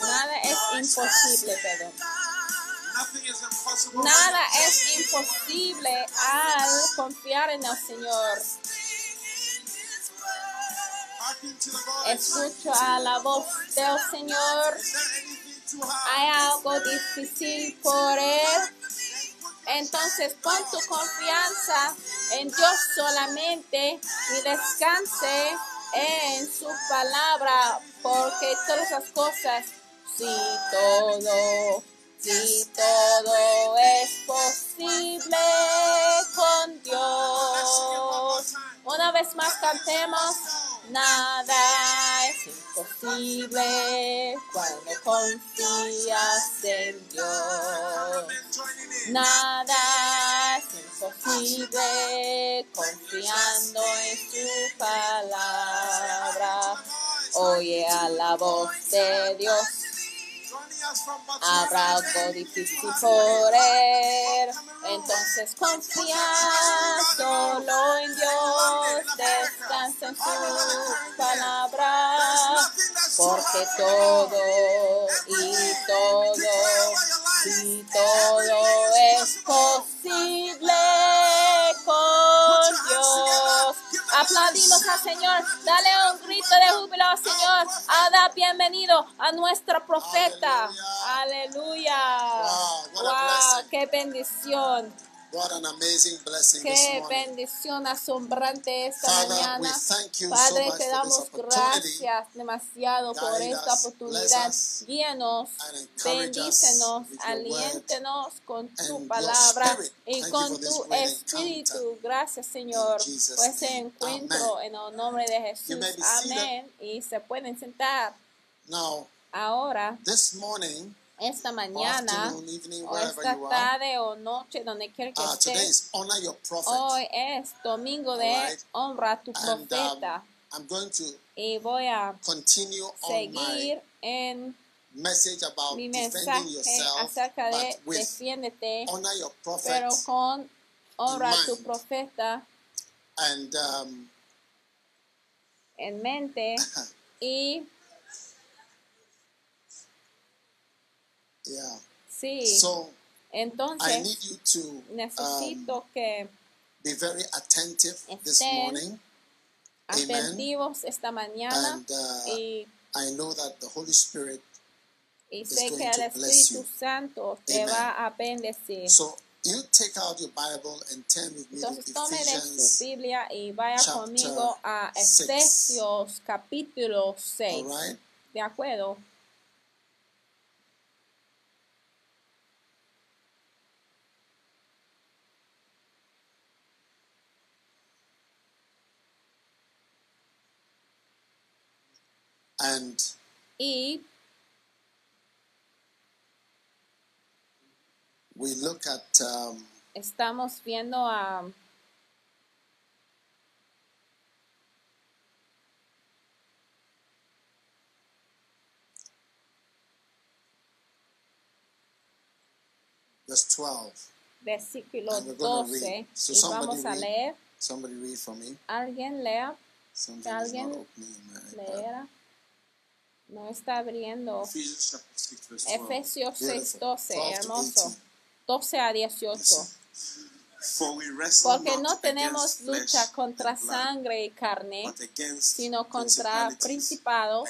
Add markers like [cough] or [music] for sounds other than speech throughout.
Nada es imposible, perdón. Nothing is impossible. Nada es imposible al confiar en el Señor. Hearken to the Lord. Escucho a la voz del Señor. Hay algo difícil por Él. Entonces pon tu confianza en Dios solamente y descanse en su palabra, porque todas las cosas, si todo, si todo es posible con Dios. Una vez más cantemos. Nada es imposible cuando confías en Dios. Nada confiando en su palabra. Oye a la voz de Dios. Habrá algo difícil por él. Entonces confía solo en Dios. Descansa en su palabra. Porque todo y todo y todo es posible con Dios. Aplaudimos al Señor. Dale un grito de júbilo al Señor. Ada, bienvenido a nuestra profeta. Aleluya. Wow, Wow, qué bendición. What an amazing blessing Qué bendición asombrante esta Father, mañana. we thank you so Padre, much te for damos this opportunity. gracias demasiado por esta us, oportunidad. Guíanos, bendícenos, aliéntenos con tu palabra y con tu espíritu. Gracias, Señor, por ese name. encuentro Amen. en el nombre de Jesús. Amén. Y se pueden sentar Now, ahora, this morning, esta mañana, evening, o esta tarde o noche, donde quiera que uh, estés. prophet. Hoy es domingo de honra a tu And um, I'm going to y voy a seguir en message about mi mensaje yourself, acerca de defiéndete, pero con honra a tu profeta and um, en mente [laughs] y yeah. sí, So I need entonces you to um, necesito que be very attentive this morning. Amen. atentivos esta mañana And uh, y, I know that the Holy Spirit. y is sé going que el to Espíritu. Santo te Amen. va a bendecir. So you take out your Bible and turn with me to Entonces tome de su. Biblia y vaya conmigo a. Efesios capítulo All 6. right. ¿De acuerdo? And Y we look at um, estamos viendo a verse 12. versículo And we're gonna 12 read. So y somebody vamos a read. leer. Somebody read for me. Alguien lea, Something alguien opening No está abriendo. Ephesians chapter 6, verse 12. Efesios Beautiful. 6:12, 12 to hermoso. 18. 12 a 18. Listen. For we wrestle Porque no tenemos lucha contra sangre y carne, sino contra principados,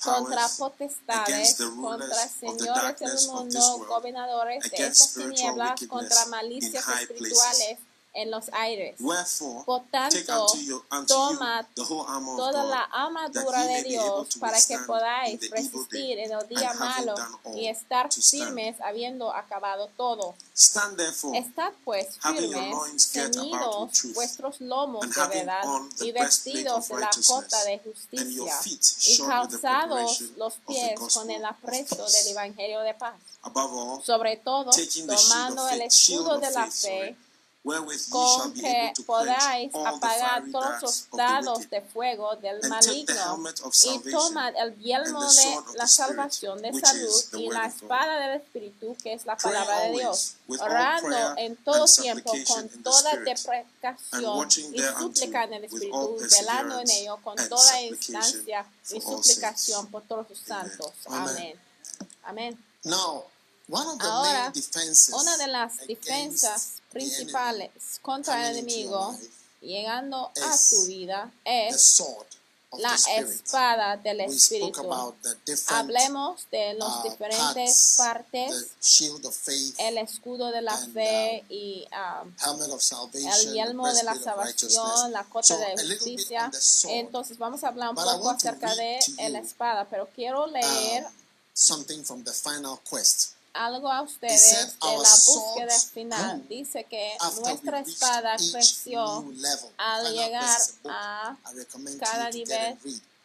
contra potestades, contra señores del mundo, gobernadores de estas tinieblas, contra malicias espirituales en los aires. Wherefore, Por tanto, unto you, unto toma toda la armadura de Dios para que podáis resistir en el día malo y estar firmes habiendo acabado todo. Stand Estad pues firmes, ceñidos vuestros lomos de verdad y vestidos de la cota de justicia y calzados los pies con el apresto del evangelio de paz. Sobre todo, tomando el escudo de la fe, con que podáis apagar todos los dados de fuego del maligno y tomad el yelmo de la salvación de salud y la espada del Espíritu que es la palabra de Dios, orando en todo tiempo con toda deprecación y súplica en el Espíritu, velando en ello con toda instancia y suplicación por todos los santos. Amén. Amén. Now, one of the Ahora, Una de las defensas principales contra el enemigo llegando a tu vida es la espada del Espíritu. Hablemos de las uh, diferentes partes, el escudo de la fe y um, of salvation, el yelmo de la salvación, la cota de justicia. Entonces vamos a hablar un poco acerca de la espada, pero quiero leer um, something from the final quest. Algo a ustedes de la búsqueda final. Dice que nuestra espada creció al llegar a cada nivel.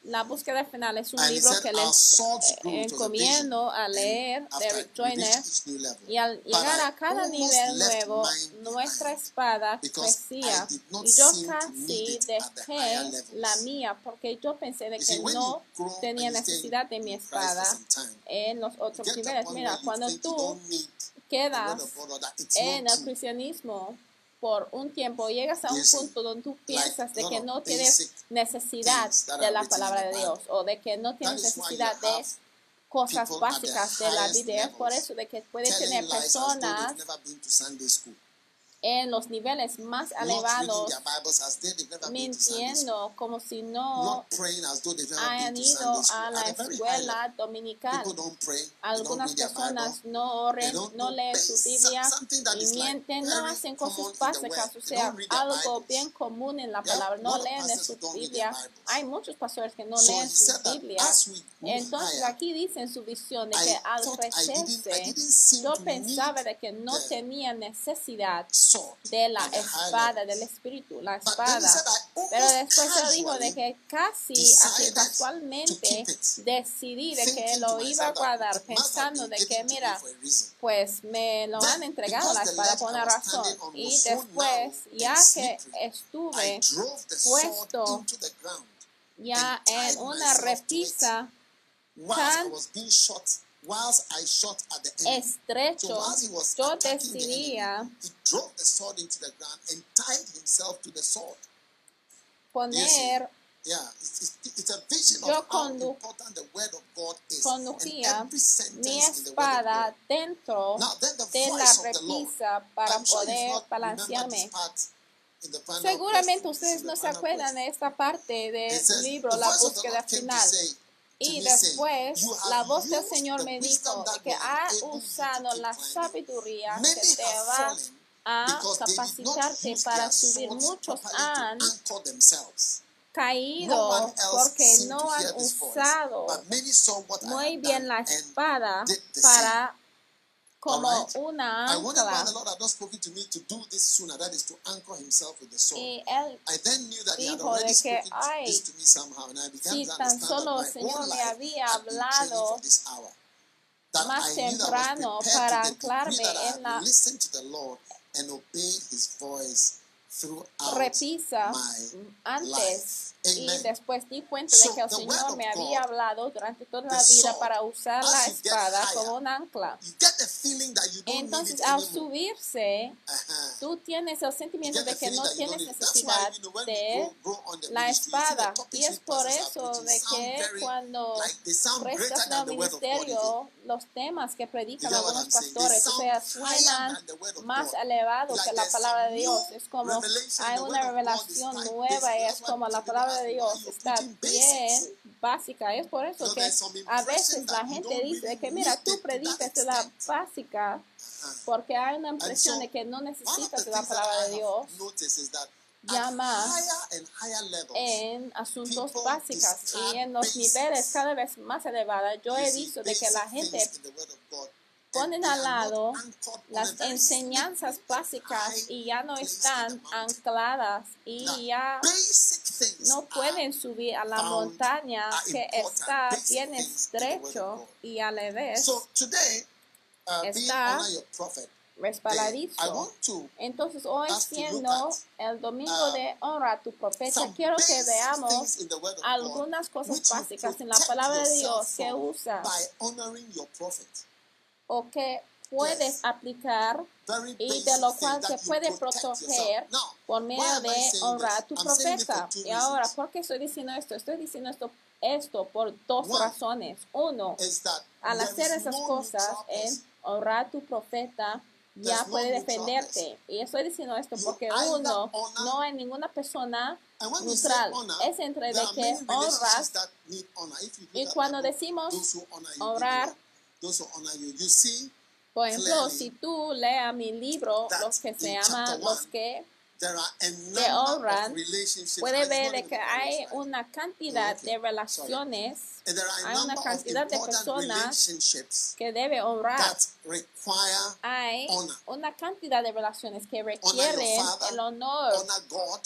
La búsqueda final es un And libro said que les eh, encomiendo a leer we reached Joyner. Y al llegar a cada nivel nuevo, nuestra espada crecía y yo casi dejé la mía porque yo pensé de que no tenía necesidad de mi espada en los otros niveles. Mira, cuando tú quedas en el cristianismo por un tiempo, llegas a un punto donde tú piensas de que no tienes necesidad de la palabra de. Dios o de que no tienes necesidad de cosas básicas de la vida. Por eso de que puedes tener personas en los niveles más elevados mintiendo como si no hayan ido a la escuela dominical. Algunas personas no oren, no leen su Biblia y mienten, no hacen cosas básicas, o sea, algo bien común en la palabra. No leen su Biblia. Hay muchos pastores que no leen we move Entonces aquí dice en su visión de que al crecerse, yo pensaba de que no tenía necesidad de la espada del Espíritu, la espada. almost Pero después se dijo de que casi, así casualmente, decidí de que lo iba a guardar, pensando de que, mira, pues me lo han entregado la espada por una razón. Y después, ya que estuve puesto ya en una repisa tan was being shot, whilst I shot at the enemy. estrecho, So whilst he was yo decidía enemy, he drove the sword into the ground and tied himself to the sword. poner Yeah, it's, it's, a vision Yo of how condu- important the word of God is. conducía and every sentence mi espada dentro Now then the de la repisa para sure poder balancearme. Seguramente ustedes no se acuerdan de esta parte del libro La búsqueda final. Y después "You have la voz del Señor me dijo que ha usado la sabiduría que te va a capacitarte para subir. Muchos han caído porque no han usado muy bien la espada para como una I wondered why ancla. the Lord had not spoken to me to do this sooner, that is to anchor himself with the sword. Y él I then knew that he had dijo already de que, spoken "Ay, this to me somehow, and I began si tan solo el Señor me había hablado más temprano para anclarme en la repisa antes. Y después di cuenta de que el Señor me había hablado durante toda la vida para usar la espada como un ancla. Entonces, al subirse, Uh-huh. tú tienes el sentimiento de que no tienes necesidad de la espada. Y es por eso de que cuando prestas al ministerio, los temas que predican algunos pastores, o sea, suenan más elevados que la palabra de Dios. Es como hay una revelación nueva es como la palabra de Dios está bien básica. Es por eso So que a veces la gente dice que mira, tú predicas la básica porque hay una impresión de que no necesitas la palabra de Dios ya más en asuntos básicos y en los niveles cada vez más elevados yo he visto de que la gente ponen al lado las enseñanzas básicas y ya no están ancladas y ya no pueden subir a la montaña que está bien estrecho y a la vez So today, being Está to Entonces hoy siendo el domingo uh, de honra a tu profeta, quiero que veamos algunas cosas básicas en la palabra de Dios que from usas by honoring your prophet. o que puedes Yes. aplicar y de lo cual you puede proteger. Now, por medio de honrar a tu profeta. Y ahora. ¿por qué estoy diciendo esto? Estoy diciendo esto, esto por dos One razones. Uno, al hacer esas no cosas en honrar a tu profeta, ya puede defenderte. Y estoy diciendo esto porque uno, no hay ninguna persona neutral. Es entre de que honras y cuando decimos those who honor you, honrar, por ejemplo, si tú leas mi libro, los que se in llama chapter Los que number honran, puede ver que hay una cantidad de relaciones hay una cantidad de personas que debe honrar. Hay una cantidad de relaciones que requieren el honor.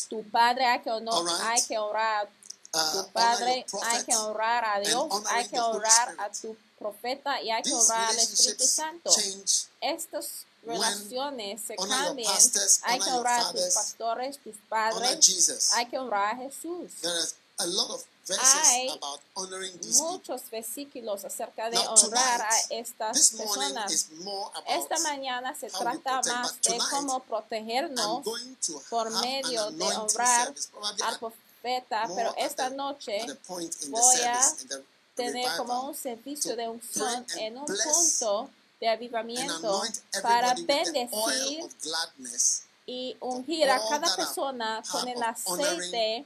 Tu padre hay que, honor, Alright. hay que honrar tu honor padre, hay que honrar a Dios, hay que honrar a tu profeta y hay que honrar al Espíritu Santo. Estas relaciones se cambian. Hay que honrar a tus pastores, tus padres, hay que honrar a Jesús. There is a lot of verses Hay. Muchos versículos acerca de honrar a estas personas. Esta mañana se trata más de cómo protegernos por medio de honrar al profeta, pero esta noche voy a tener como un servicio de unción en un punto de avivamiento para bendecir y ungir a cada persona con el aceite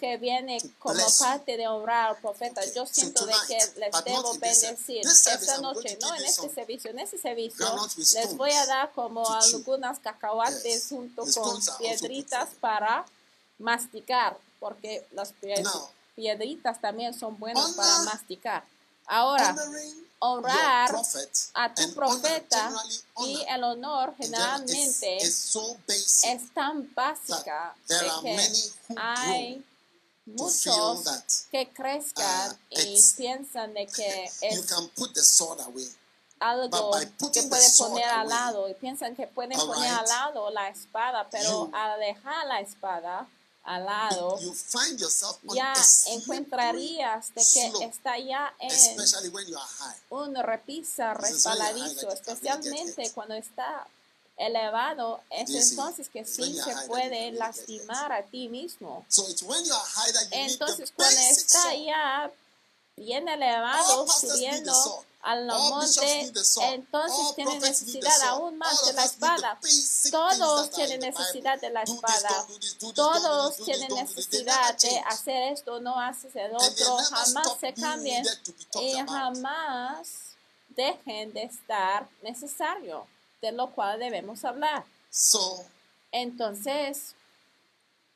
que viene como parte de honrar al profeta. Yo siento de que les debo bendecir esta noche, no en este servicio. En este servicio les voy a dar como algunas cacahuates junto con piedritas para masticar, porque las Now, piedritas también son buenas honor- para masticar. Ahora, honrar a tu profeta honor, y el honor in general is, generalmente is so basic es tan básica de are que hay muchos that que crezcan uh, y piensan de que [laughs] you es can put the sword away. algo que puede poner al away, lado y piensan que pueden poner al right, lado la espada, pero you- al dejar la espada al lado You find yourself on ya encontrarías de que está ya en un repisa resbaladizo, especialmente cuando está elevado, es You see, entonces que sí se puede lastimar a ti mismo. So it's when you are high that you Entonces cuando está ya bien elevado, subiendo sword. al All bishops monte, need the sword. entonces tiene necesidad aún más de la espada. Todos tienen necesidad de la espada. Todos tienen necesidad de hacer esto, no haces el otro, jamás se cambien y jamás dejen de estar necesario, de lo cual debemos hablar. So, Entonces,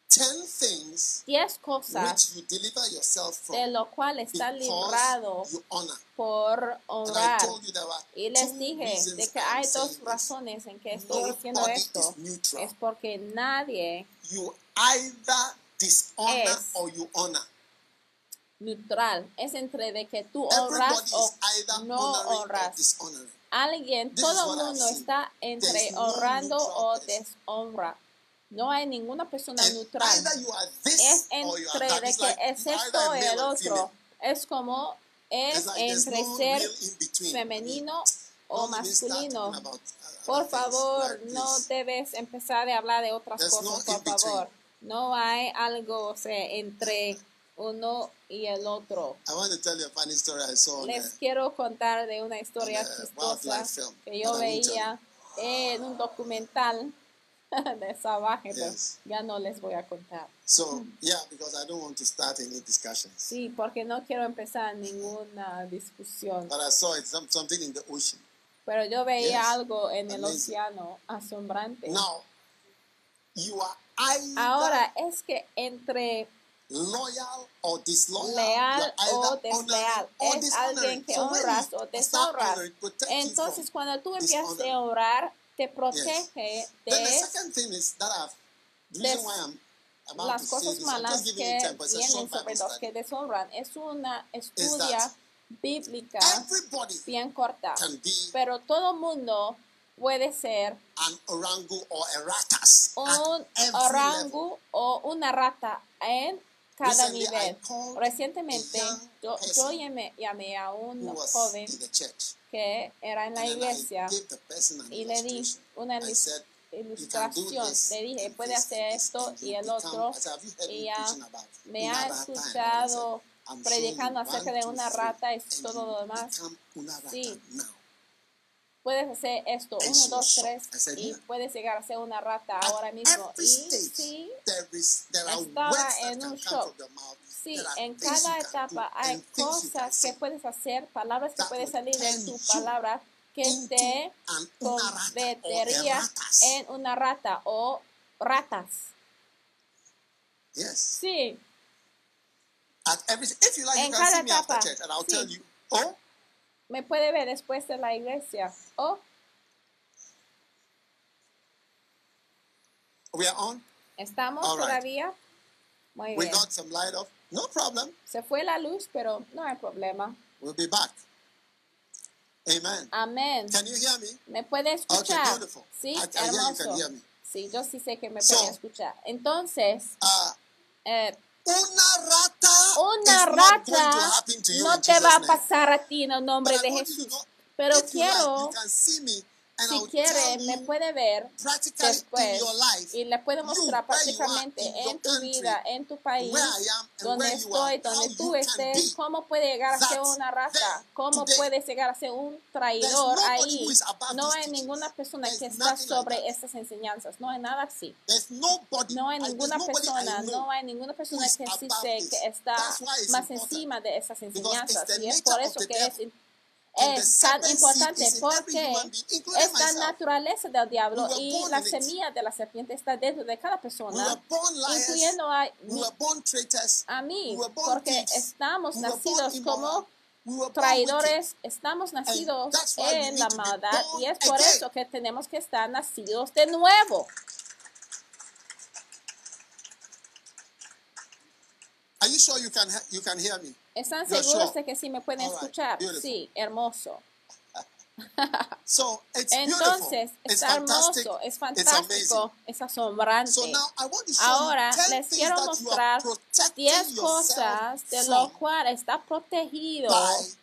ten things diez cosas which you deliver yourself de from lo cual está librado because you honor. por honrar. Y les dije de que hay dos razones en que estoy diciendo esto. Es porque nadie You either dishonor Es. or you honor. neutral es entre de que tú honras o is either no honras. Alguien, This is todo el mundo está entre no honrando neutral o deshonra. No hay ninguna persona And neutral. Es entre de It's que like es either esto o el otro. Es como es like entre no ser femenino o masculino. about, uh, Por favor, like no debes empezar a hablar de otras There's cosas, no por favor. No hay algo o sea, entre uno y el otro. I want to tell you a funny story I saw on Les quiero contar de una historia chistosa que yo veía en un documental [laughs] de pero Yes. ya no les voy a contar. So, yeah, because I don't want to start any discussions. Sí, porque no quiero empezar ninguna discusión. But I saw it, some, something in the ocean. Pero yo veía Yes. algo en el Amazing. océano asombrante. Now, you are either Ahora es que entre loyal or disloyal. leal o desleal es alguien que honras o deshonras. Entonces, cuando tú empiezas a honrar, te protege Then the de second thing is that I've, the des- reason why I'm about las cosas malas que vienen sobre los que deshonran. Es una estudia bíblica bien corta, pero todo mundo puede ser an orangu or a ratas un orangu o una rata en cada nivel. Recientemente yo, yo llamé, llamé a un joven que era en la iglesia y le di una ilustración. Le dije, puede hacer esto y el otro. I said, "Have you heard me Y ya me ha rata?" And I escuchado said, "I'm predicando acerca de una rata y todo lo demás. Sí. Puedes hacer esto, uno, dos, tres, y puedes llegar a ser una rata At ahora mismo. Y sí, estaba en un shock. sí, en cada etapa hay cosas que puedes hacer, palabras que pueden salir de tu palabra que te an una rata or a convertiría ratas. en una rata o ratas. Yes. Sí, At every if you like, you En can cada see me after etapa, church, and I'll sí. Me puede ver después de la iglesia. Oh, we are on. ¿estamos All right. todavía? Muy We bien. got some light off. No problem. Se fue la luz, pero no hay problema. We'll be back. Amen. Amén. Can you hear me? ¿Me puede Okay, escuchar? beautiful. Sí, I, I hear you hermoso. can hear me. Sí, yo sí sé que me So- puede escuchar. Entonces, Uh, eh, una rata una rata no te va a pasar a ti en el nombre de Jesús. Pero quiero, si quiere, me puede ver después y le puede mostrar prácticamente en tu vida, en tu país, donde estoy, donde tú estés, cómo puede llegar a ser una rata, cómo puedes llegar a ser un traidor ahí. No hay ninguna persona que está sobre estas enseñanzas, no hay nada así. No hay ninguna persona, no hay ninguna persona que this. que está más encima de esas enseñanzas. Y es por eso que es, the es tan importante porque esta myself. naturaleza del diablo y la semilla de la serpiente está dentro de cada persona, incluyendo a, traitors. a mí, porque estamos nacidos como traidores, estamos nacidos en la maldad y es por eso que tenemos que estar nacidos de nuevo. Are you sure you can you can hear me? ¿Están seguros de que sí me pueden right, escuchar? Sí, hermoso. [laughs] So it's Entonces. It's está hermoso, es fantástico, es asombrante. So now I want to show Ahora you 10 les quiero mostrar are protecting 10 yourself cosas de lo cual está protegido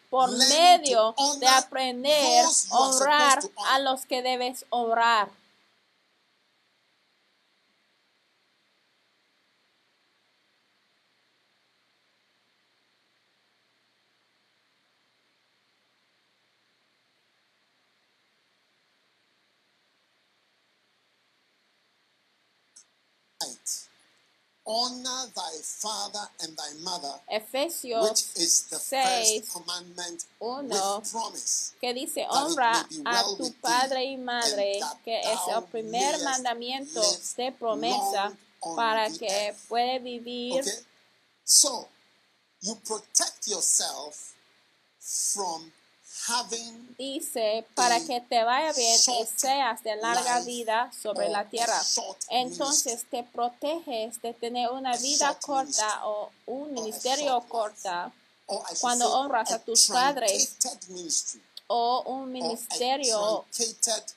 por medio de aprender a honrar a los que debes honrar. Right. Honor thy father and thy mother, Efesios which is the 6, first commandment uno, with promise. que dice honra be a well tu padre y madre, que es el primer mandamiento de promesa para que puede vivir Okay? So, you protect yourself from dice para que te vaya bien y seas de larga vida sobre la tierra. Entonces te proteges de tener una vida corta o un ministerio corta Cuando honras a tus padres, o un ministerio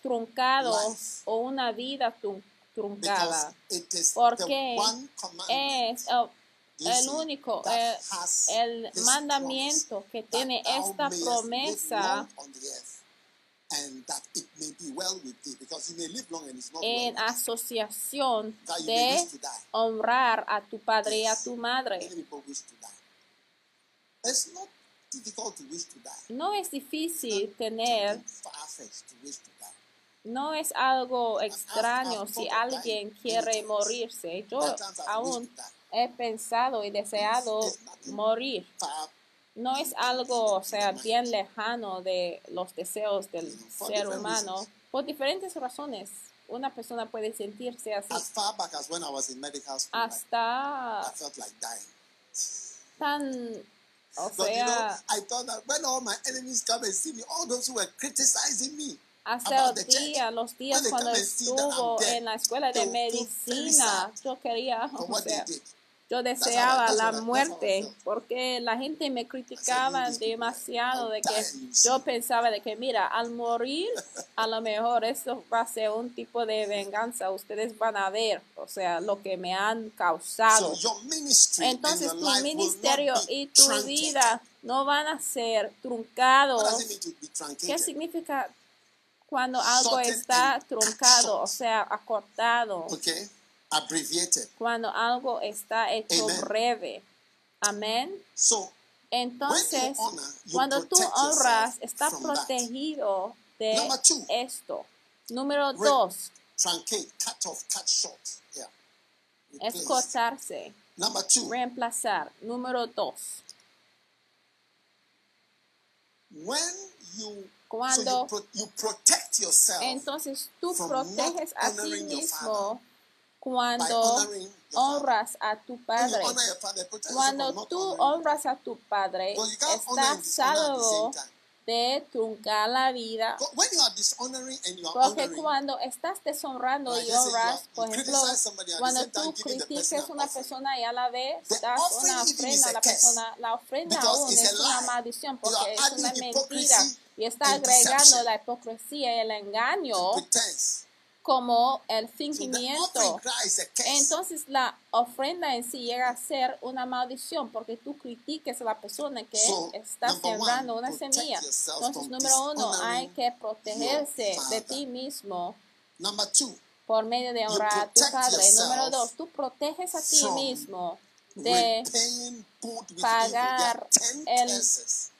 truncado o una vida trun- truncada. Porque Es el, el único, that el, el mandamiento que tiene esta promesa en asociación de wish to die. honrar a tu padre y a tu madre. No es difícil tener, no es algo extraño si alguien quiere morirse. Yo aún wished to die. He pensado y deseado morir. No es algo, o sea, bien lejano de los deseos del ser humano por diferentes razones. Una persona puede sentirse así as far back as when I was in medical school, like, hasta I felt like dying. tan, o sea, I thought that when all my enemies come and see me, all those who were criticizing me hasta el día, los días cuando estuvo en la escuela de medicina, yo quería, o sea. Yo deseaba la muerte porque la gente me criticaba demasiado de que yo pensaba de que mira al morir a lo mejor esto va a ser un tipo de venganza ustedes van a ver o sea lo que me han causado entonces tu ministerio y tu vida no van a ser truncados. ¿Qué significa cuando algo está truncado, o sea, acortado? Okay, abbreviated. Cuando algo está hecho Amen. breve. Amén. So Entonces, When you honor, you cuando tú honras, estás that. protegido de two. esto. Número dos, truncate, cut off, cut short. Yeah. es cortarse, Number two, reemplazar. Número dos, when you Cuando- so you, pro- you protect yourself entonces tú from proteges a ti mismo cuando honras a tu When you padre. Cuando tú honras a tu padre, estás salvo de truncar la vida. But when you are dishonoring and you are Porque cuando estás deshonrando y honras, por ejemplo, cuando tú critiques a una persona y a la vez das una ofrenda a la persona, la ofrenda aún es una maldición porque es una mentira y está and agregando la hipocresía y el engaño. Como el fingimiento. Entonces la ofrenda en sí llega a ser una maldición porque tú critiques a la persona que está sembrando una semilla. Entonces, número uno, hay que protegerse de ti mismo por medio de honrar a tu padre. Número dos, tú proteges a ti mismo de pagar el curses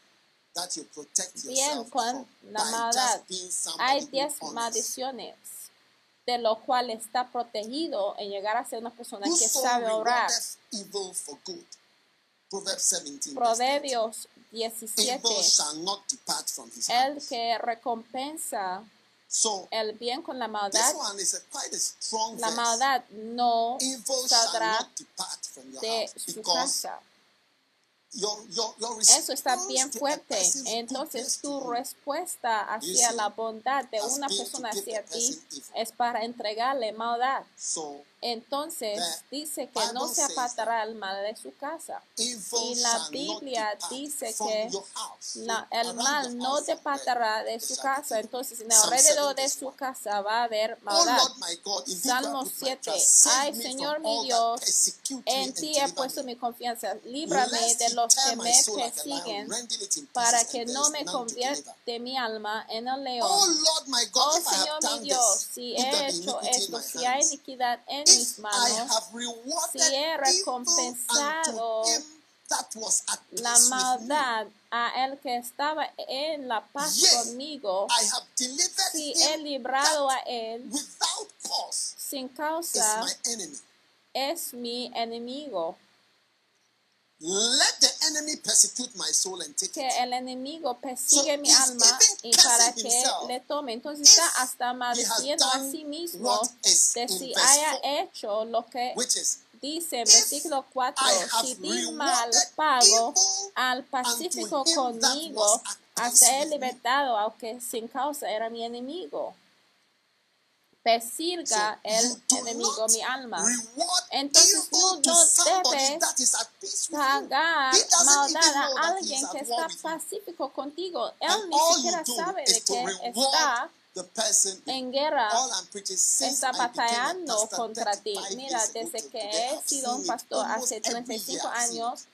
that you protect bien yourself con la maldad. Hay diez maldiciones de lo cual está protegido en llegar a ser una persona que Whoso sabe orar. rewardeth evil for good. Proverbs 17. verse 20. Proverbios 17. Evil shall not depart from his El que recompensa So el bien con la maldad, la maldad no saldrá de su casa. Eso está bien fuerte. Entonces tu respuesta hacia la bondad de una persona hacia ti es para entregarle maldad. Entonces dice que no se apartará el mal de su casa. Y la Biblia dice que. La- el mal no te apartará de su casa. Entonces en alrededor 7 de su 1. casa va a haber Oh maldad. Salmo put my 7. trust. Save Ay, Señor mi Dios, en ti he puesto mi confianza. Líbrame de los que me persiguen para que no me convierte mi alma en el Oh león. Oh Señor mi Dios, si he hecho esto, si hay iniquidad en mis manos, have rewarded si he recompensado la maldad a el que estaba en la paz conmigo, I have delivered si he librado a él without cause sin causa, my enemy. es mi enemigo. Let the Que el enemigo persigue mi alma y para que le tome. Entonces está hasta maldiciendo a sí mismo de si haya 4, hecho lo que dice en versículo 4, I have si di mal pago al pacífico conmigo, hasta he libertado, aunque sin causa era mi enemigo. Persirga So el enemigo mi alma. Entonces tú no debes pagar maldad a alguien que está pacífico contigo. Él ni siquiera sabe de que está en guerra está batallando contra ti. 35 Mira, desde que he sido un pastor hace every 35 year I've seen it. años,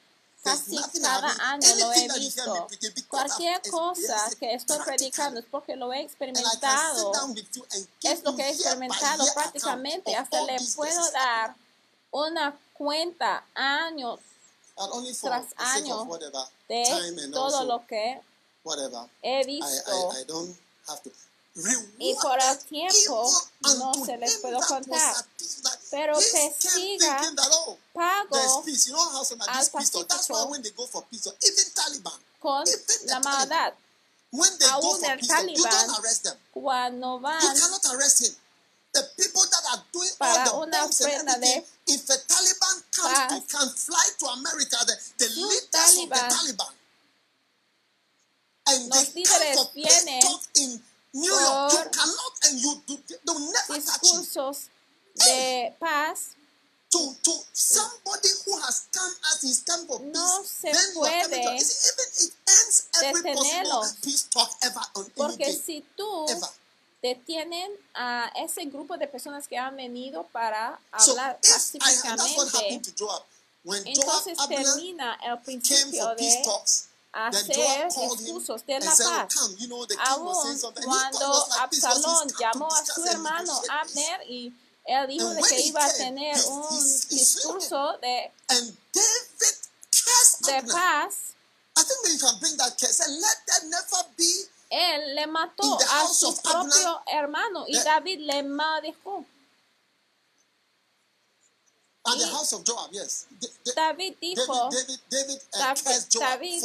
casi nothing cada año lo he visto. Cualquier cosa que estoy predicando es porque lo he experimentado. Es lo que he experimentado prácticamente. Hasta le puedo dar una cuenta for tras año de todo lo que he visto. Y por el tiempo no se les puedo contar. Pero persiga, pago al pacífico con the la maldad. Aún el them. Cuando van. The Para the una ofrenda de if a Taliban comes can fly to America, the, the leaders of the Taliban, and they talk in New York, you por cannot, and you do, they'll never touch you. discursos de paz, to to somebody who has come as he's come for No peace, se puede you see, even it ends every possible detenerlos. peace talk ever on porque si tú detienen a ese grupo de personas que han venido para hablar pacíficamente, entonces termina el came principio de hacer discursos de la paz. Aún cuando Absalón llamó a su hermano. Abner y él dijo de que iba a tener un discurso de, de paz. Él le mató a su propio hermano y David le maldijo. at the Y house of Joab, yes. Da- da- David dijo, David, David, David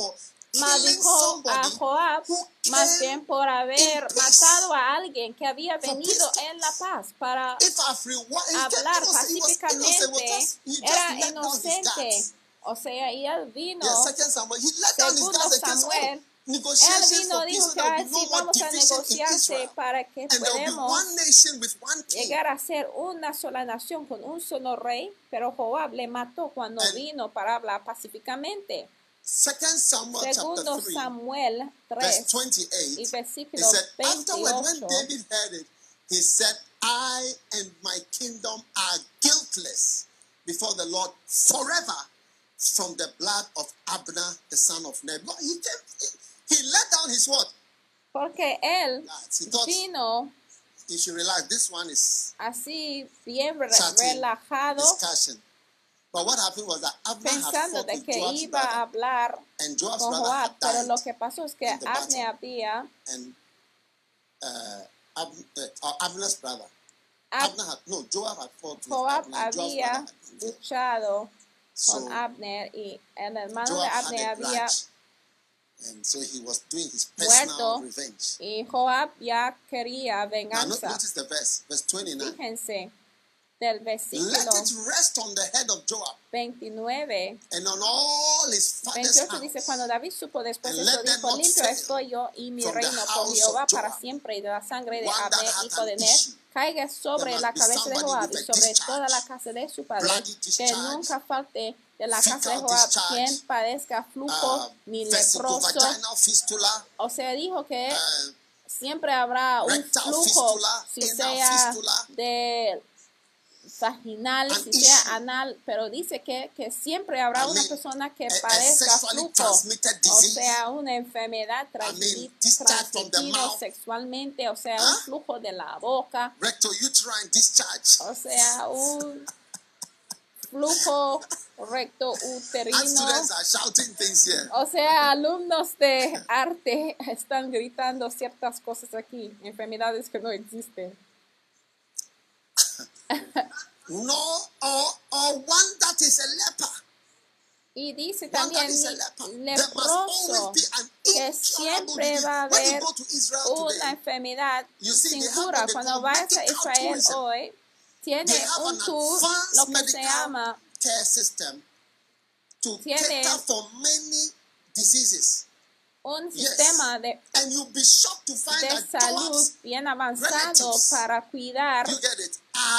maldijo a Joab más bien por haber matado a alguien que había venido en la paz para hablar pacíficamente. Era inocente. O sea, y él vino, Segundo Samuel, él vino, dijo que there will "Ay, be sí, no more vamos a negociarse para que podamos llegar a ser una sola nación con un solo rey, pero Joab le mató cuando And- vino para hablar pacíficamente. Second Samuel Segundo chapter 3, Samuel verse 3 y 28. He versículo said, afterward, when David heard it, he said, I and my kingdom are guiltless before the Lord forever from the blood of Abner, the son of Ner. He, he, he let down his word. Porque él He thought vino he should relax. This one is así bien re- relajado, discussion. But what happened was that Abner pensando de with que iba a hablar con Joab, pero lo que pasó es que. Abner había, and uh, Ab, uh, uh, Abner's brother. Ab- Abner had no. Joab had fought with Joab Abner. and Joab's había luchado So con Abner y el hermano Joab de Abner había and so he was doing his personal muerto revenge. y Joab ya quería Now, venganza. notice the verse, verse 29. Fíjense del Let versículo it rest on the head of Joab. 29, and on all his father's 28 dice, cuando. David supo después let them dijo, limpio estoy yo y mi reino por Jehová para siempre y de la sangre de hath hijo de Ner, caiga sobre la cabeza de Joab y sobre toda la casa de su padre, que nunca falte de la casa de Joab. quien padezca flujo Uh, ni leproso. O sea, dijo que uh, siempre habrá un flujo, si sea de vaginal, si sea anal, pero dice que, que siempre habrá una persona que padezca sexually flujo, o sea, una enfermedad I mean, transmi- discharge from the transmitido mouth. sexualmente, o sea, un flujo de la boca, o sea, un flujo recto uterino. O sea, alumnos de arte están gritando ciertas cosas aquí, enfermedades que no existen. [laughs] No, or, or one that is a leper. Y dice One that también leproso, be an que siempre va a When you haber go to Israel una enfermedad You see, sin cura. Cuando vayas a Israel hoy, tiene un tour, lo que se llama, Tiene- cater for many diseases. Un Yes. sistema de, And you'll be shocked to find de salud bien avanzado para cuidar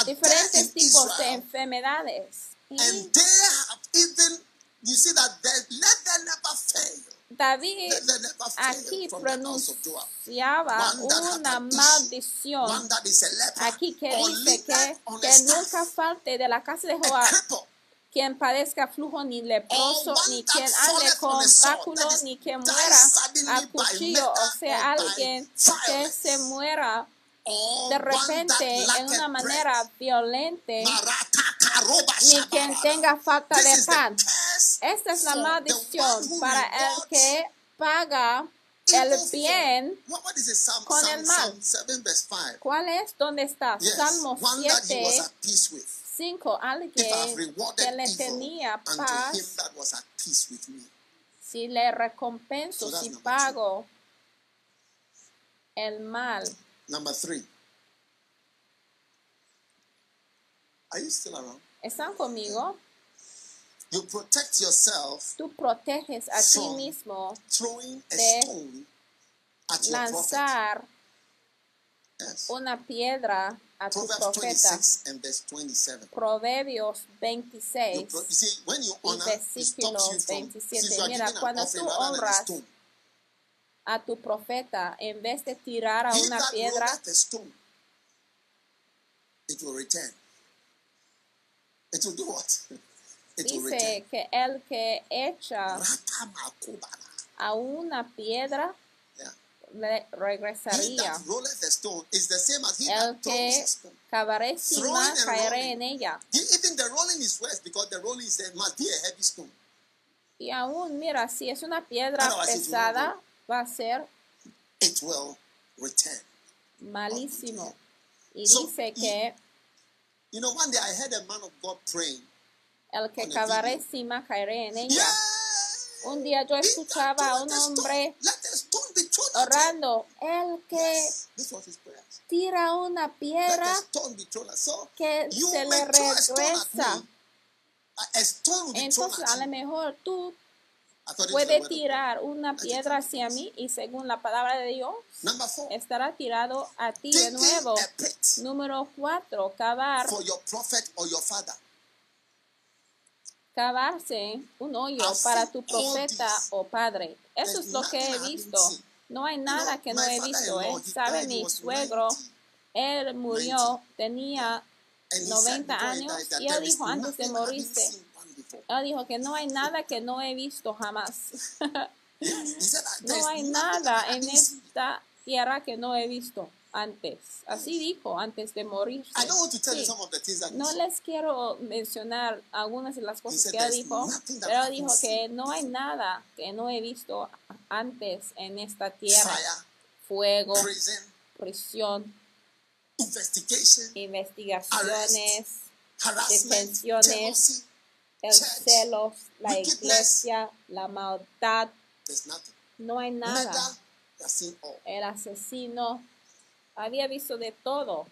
diferentes tipos de enfermedades. Y And they have even, you see that they, let them never fail. David Let- aquí pronunciaba una maldición. Aquí que dice que, que nunca falte de la casa de Joab quien padezca flujo ni leproso, one ni quien ande con on a sword, báculo, that is, ni quien muera a cuchillo, o sea, alguien que se muera de that repente en una manera Maratakaroba ni quien tenga falta de pan. Esta es la maldición para el que paga el bien. Con el mal. Psalm 7 verse 5. ¿Cuál es? ¿Dónde está? Salmo one that he was 7, at peace with. 5. If I've Alguien que le tenía paz, si le recompenso, So si pago el mal. Number three. Are you still around? ¿Están conmigo? You protect yourself Tú proteges a ti mismo throwing a de stone at your prophet. lanzar. Una piedra a tu Proverbs profeta. 26 and verse 27. Proverbios You, 26 pro- you see, when you y honor, it versículo stops you from, 27. since you are Mira, cuando tú honras a tu profeta, en vez de tirar a una piedra, [laughs] dice que el que echa a una piedra. Le regresaría. El que cavaré encima, caeré en ella. Stone. Y aún, mira, si es una piedra Otherwise it will pesada, va a ser malísimo. Y dice que You know, one day I heard a man of God praying. el que cavaré encima, caeré en ella. Yeah. Un día yo escuchaba a un hombre orando, el que tira una piedra que se le regresa. Entonces, a lo mejor tú God. tirar una piedra hacia mí y según la palabra de Dios, estará tirado a ti de nuevo. Número cuatro, cavar, cavarse un hoyo para tu profeta o padre. Eso es lo que he visto. No hay nada que no he visto. ¿eh? Sabe mi suegro, 90. él murió, 90. tenía And he said 90 before he años y él dijo antes de morirse, él dijo que no hay nada que no he visto jamás. [laughs] [laughs] No hay nada en esta tierra que no he visto antes. Así dijo antes de tell you Sí. No les quiero mencionar algunas de las cosas que él dijo, pero dijo que no hay nada que no he visto antes en esta tierra. Fuego, prisión, investigaciones, detenciones, el celos, la iglesia, la maldad. No hay nada. El asesino había visto de todo.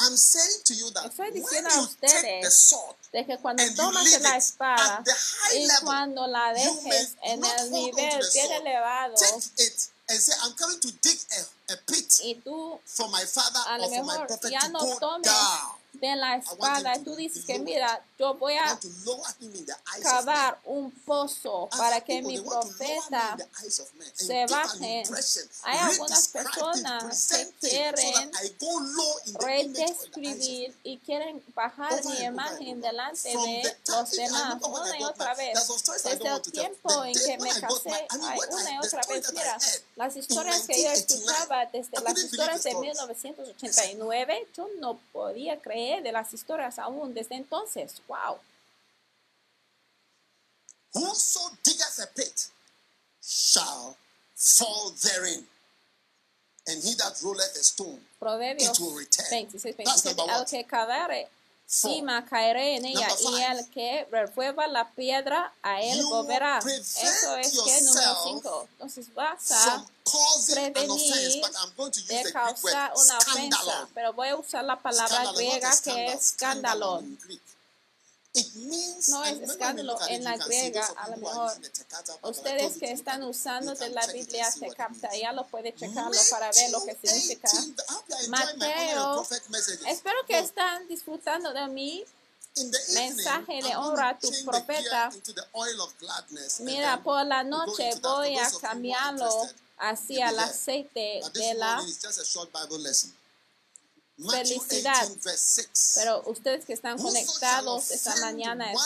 I'm saying to you that Estoy when diciendo a you take ustedes the sword de que cuando tomas la espada y cuando la dejes en el nivel bien elevado say, I'm coming to dig a, a pit y tú for my father a lo or for my prophet ya to no go tomes down. De la espada tú dices que mira, yo voy a cavar un pozo para que mi profeta se baje. Hay algunas personas que quieren redescribir y quieren bajar mi imagen delante de los demás una y otra vez. Desde el tiempo en que me casé, hay una y otra vez. Mira, las historias que yo 1989, escuchaba desde las historias de stories. 1989, yo no podía creer de las historias aún desde entonces. ¡Wow! Whoso diggeth a pit shall fall therein, and he that rolleth a stone. Proverbios It will return. 26, That's 27. number Al what? que cavare Four. cima caeré en ella y el que refueva la piedra a él volverá. Eso es que número yourself 5. Entonces vas a prevenir de causar una ofensa, pero voy a usar la palabra griega que es escándalo. in Greek. It means, No es escándalo en la griega, a lo mejor. Ustedes que están usando de la Biblia it capta, ya lo puede checarlo para ver lo que significa. Matthew 18, I hope you are enjoying my honor and Mateo, espero que están disfrutando de evening, mensaje de honra a tu profeta. Mira, por la noche voy a cambiarlo hacia el aceite de la felicidad. 18, verse 6. Pero ustedes que están conectados esta mañana es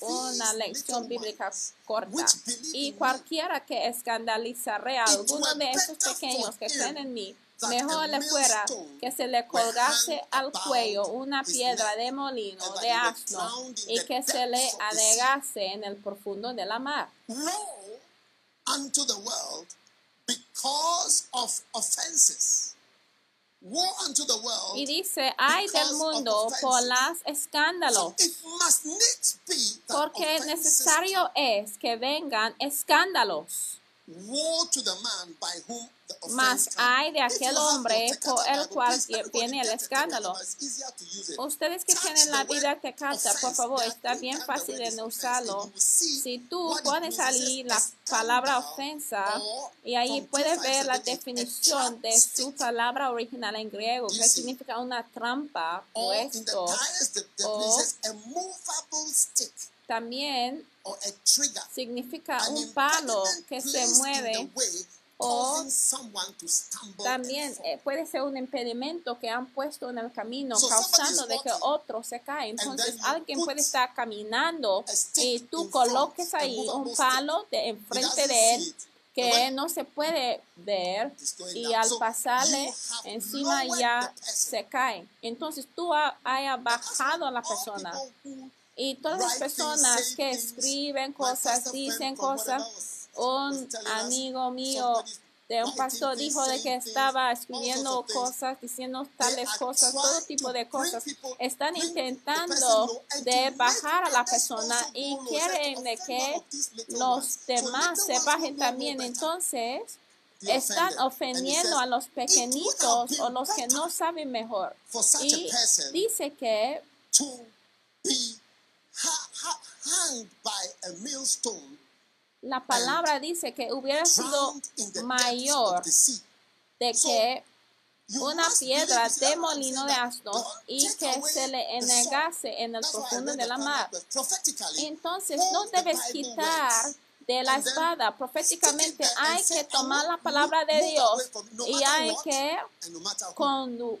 una lección bíblica corta. Y cualquiera que escandalizaré a alguno de esos pequeños que creen en mí, mejor le fuera que se le colgase al cuello una piedra de molino de asno y que se le anegase en el profundo de la mar. Unto the world because of offenses. Woe unto the world. Y dice, ay del mundo por las escándalos, it must needs be that porque necesario es que vengan escándalos. Woe to the man by whom the offense Mas hay de aquel hombre por el cual viene [laughs] el escándalo. Ustedes que tienen la Biblia word Tecata, por favor, está bien fácil de usarlo. Si tú pones ahí la palabra ofensa y ahí puedes T5 ver la definición de su palabra original en griego, que significa una trampa, the o- También significa un palo que se mueve o También eh, puede ser un impedimento que han puesto en el camino, causando de que otro se cae. Entonces alguien puede estar caminando y tú coloques ahí un palo de enfrente de él que no se puede ver y al pasarle encima ya se cae. Entonces tú ha- hayas That's why bajado a la persona. Y todas las personas que escriben cosas, dicen cosas, un amigo mío de un pastor dijo de que estaba escribiendo cosas, diciendo tales cosas, todo tipo de cosas. Están intentando de bajar a la persona y quieren de "Offend que los ones." So demás se bajen también. Entonces, están ofendiendo a los "It would have pequeñitos o los que no saben mejor. Y dice que la palabra dice que hubiera sido mayor de que una piedra de molino de asno y que se le enegase en el profundo de la mar. Entonces no debes quitar de la espada. Proféticamente hay que "I tomar la palabra de Dios y hay que and no matter who. condu- The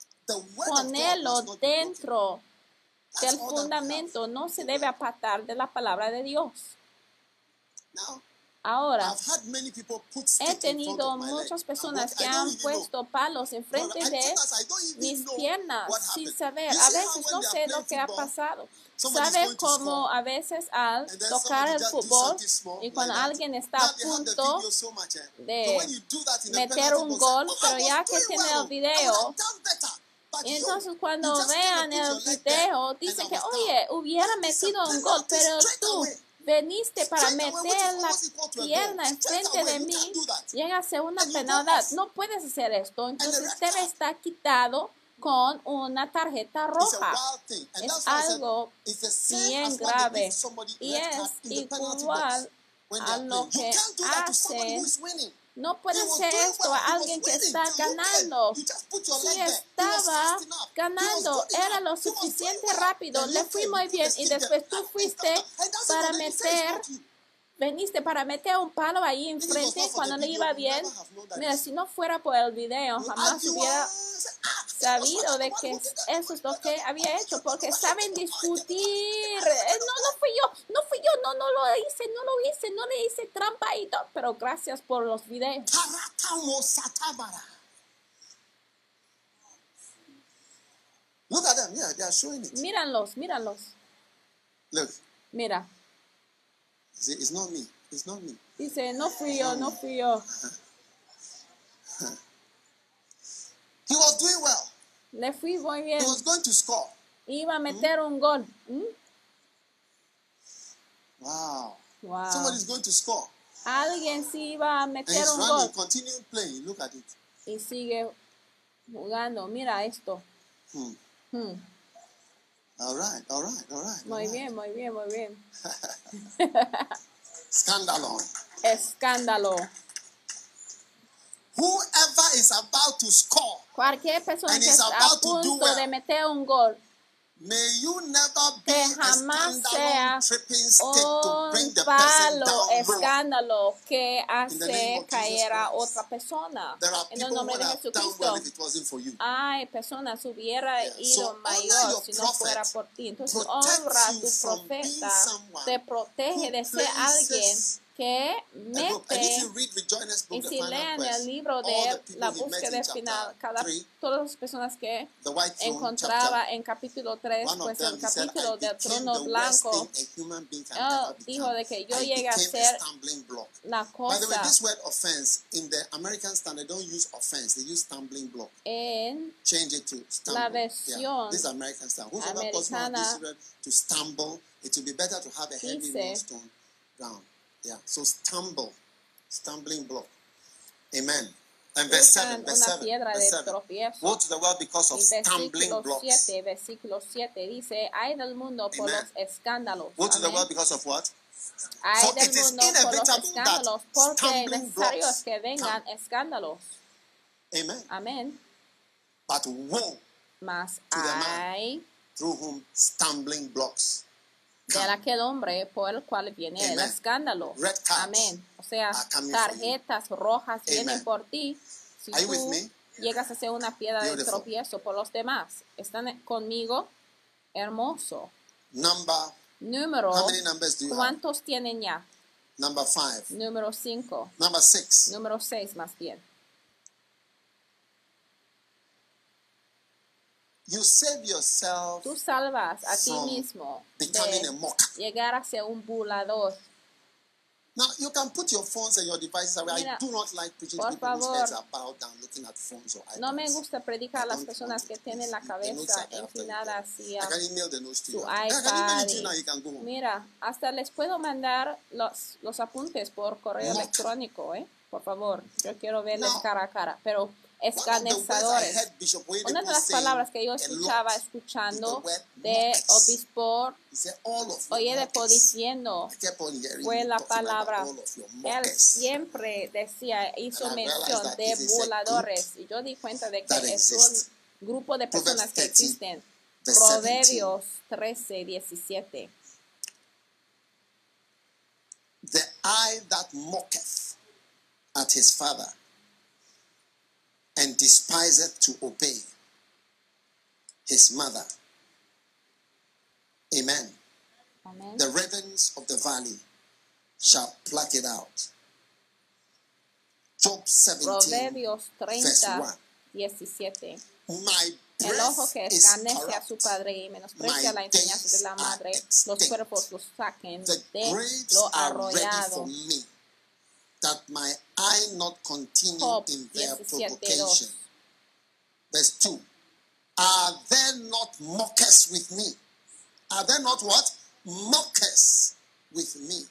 word of God ponerlo dentro del fundamento. No se debe apartar de la palabra de Dios. Ahora, he stick in front tenido muchas personas que han puesto palos enfrente de mis piernas sin saber. A veces no sé lo que ha football, pasado. ¿Sabe cómo a veces al tocar el fútbol y cuando alguien está a punto eh? de meter un gol, "Oh, pero ya que tiene el video, would have done better." But Y you- entonces cuando vean el video, dicen que, oye, hubiera metido un gol, pero tú veniste para meter la pierna enfrente de mí, llega a ser una penalidad. No puedes hacer esto, entonces card. estar quitado con una tarjeta roja. Es algo bien grave. y es igual a lo que can't No puede ser esto a alguien que está ganando. Si estaba ganando, era lo suficiente rápido, le fui muy bien y después tú fuiste para meter. Veniste para meter un palo ahí enfrente cuando video, iba bien. Mira, si no fuera por el video, jamás hubiera sabido de que eso es lo que había hecho, porque saben discutir. Eh, No, no fui yo, no fui yo, no, no lo hice, no lo hice, no le hice trampa y todo. Pero gracias por los videos. Look at them. Yeah, they are showing it. Míranlos, míranlos. Look. Mira, See, it's not me. It's not me. dice, no fui yo, no yo. He was doing well. Le fui muy bien. He was going to score. Iba a meter un gol. ¿Mm? Wow. Wow. Somebody's going to score. Alguien sí iba a And meter he's un running, gol continuing playing. Look at it. y sigue jugando. Mira esto. Hmm. Hmm. All right, all right, all right. all Muy right. bien, muy bien, muy bien. [laughs] [laughs] Scandalon. Escándalo. whoever is about to score, Cualquier persona And que is está a about to do punto well. de meter un gol, Que jamás sea tripping stick to bring un the person palo, escándalo que hace caer a otra persona. There are En el nombre de Jesucristo. well if it wasn't for you. Ay, personas hubiera ido mayor si no fuera por ti. Entonces honra a tu profeta, te protege de ser alguien que mete you read Rejoiner's book, y si Final leen el libro de la búsqueda in final, cada, todas las personas que encontraba en capítulo 3, one of pues el capítulo del trono blanco, thing a human being can él dijo de que yo I llegué a ser la By the way, cosa this word offense in the American standard they don't use offense; they use stumbling block. en Change it to stumble. La versión This is American one of americana to stumble, it will be better to have a heavy dice- millstone down. Yeah. So stumble, stumbling block. Amen. And verse seven, verse seven, verse de seven. tropiezo. Woe to the world because of stumbling blocks. 7, versículo 7 dice, hay del mundo por Amen. los escándalos. Woe to the world because of what? Hay For del it is mundo por los inevitable escándalos, that porque es stumbling necesario blocks que vengan escándalos. Amen. Amén. But woe Mas the man. through whom stumbling blocks de aquel hombre por el cual viene el Amen. escándalo. Red cards Amén. O sea, tarjetas rojas vienen Amen. por ti. Si tú llegas a ser una piedra de Beautiful. tropiezo por los demás, están conmigo, hermoso. Number, Número, you have? ¿cuántos tienen ya? Number five. Número 5, Number six. número 6 más bien. You save yourself Tú salvas a ti mismo becoming de a mocker. llegar a ser un bulador. Now you can put your phones and your devices away. I Mira, do not like preaching to people whose favor, heads are bowed down looking at phones or iPads. No me gusta predicar a I las personas que tienen la cabeza inclinada hacia I su. I iPad. Mira, hasta les puedo mandar los, los apuntes por correo Mock. electrónico, ¿eh? Por favor, yo quiero verles cara a cara. Pero Oyedepo Una de las palabras que yo escuchaba escuchando de obispo Oyedepo diciendo fue la palabra. Él siempre decía, hizo mención de voladores. Y yo di cuenta de que es un grupo de personas que 13, existen. Proverbios 13, 17. The eye that mocketh at his father and despiseth to obey his mother. Amen. Amén. The ravens of the valley shall pluck it out. Job 17. Proverbios verse 1. 17. My El ojo que is escarnece a su padre y menosprecia My la enseñanza de la madre, los cuerpos los saquen de lo arrollado. For me, that my eye not continue Job in their 17, provocation. 2. Verse 2. Are there not mockers with me? Are there not what? Mockers with me.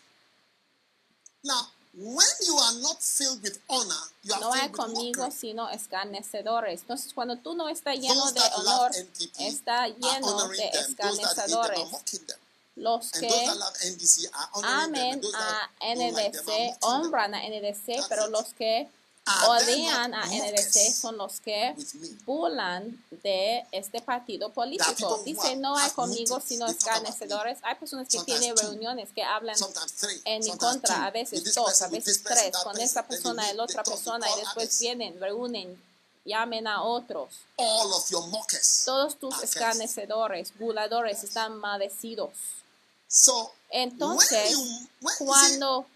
Now, when you are not filled with honor, you are No hay filled with conmigo mockery. sino escarnecedores. Entonces, cuando tú no estás lleno Those de honor, está lleno de them. Those that hate them escarnecedores. Los que them. amen a NDC honran a NDC, pero los que odian a NDC son los que burlan de este partido político. Dice, no hay conmigo sino escarnecedores. Hay personas que tienen reuniones que hablan en mi contra, a veces dos, a veces tres, con esta persona y la otra persona y después vienen, reúnen, llamen a otros. All of your mockers. Todos tus escarnecedores, buladores están maldecidos. So, Entonces, cuando,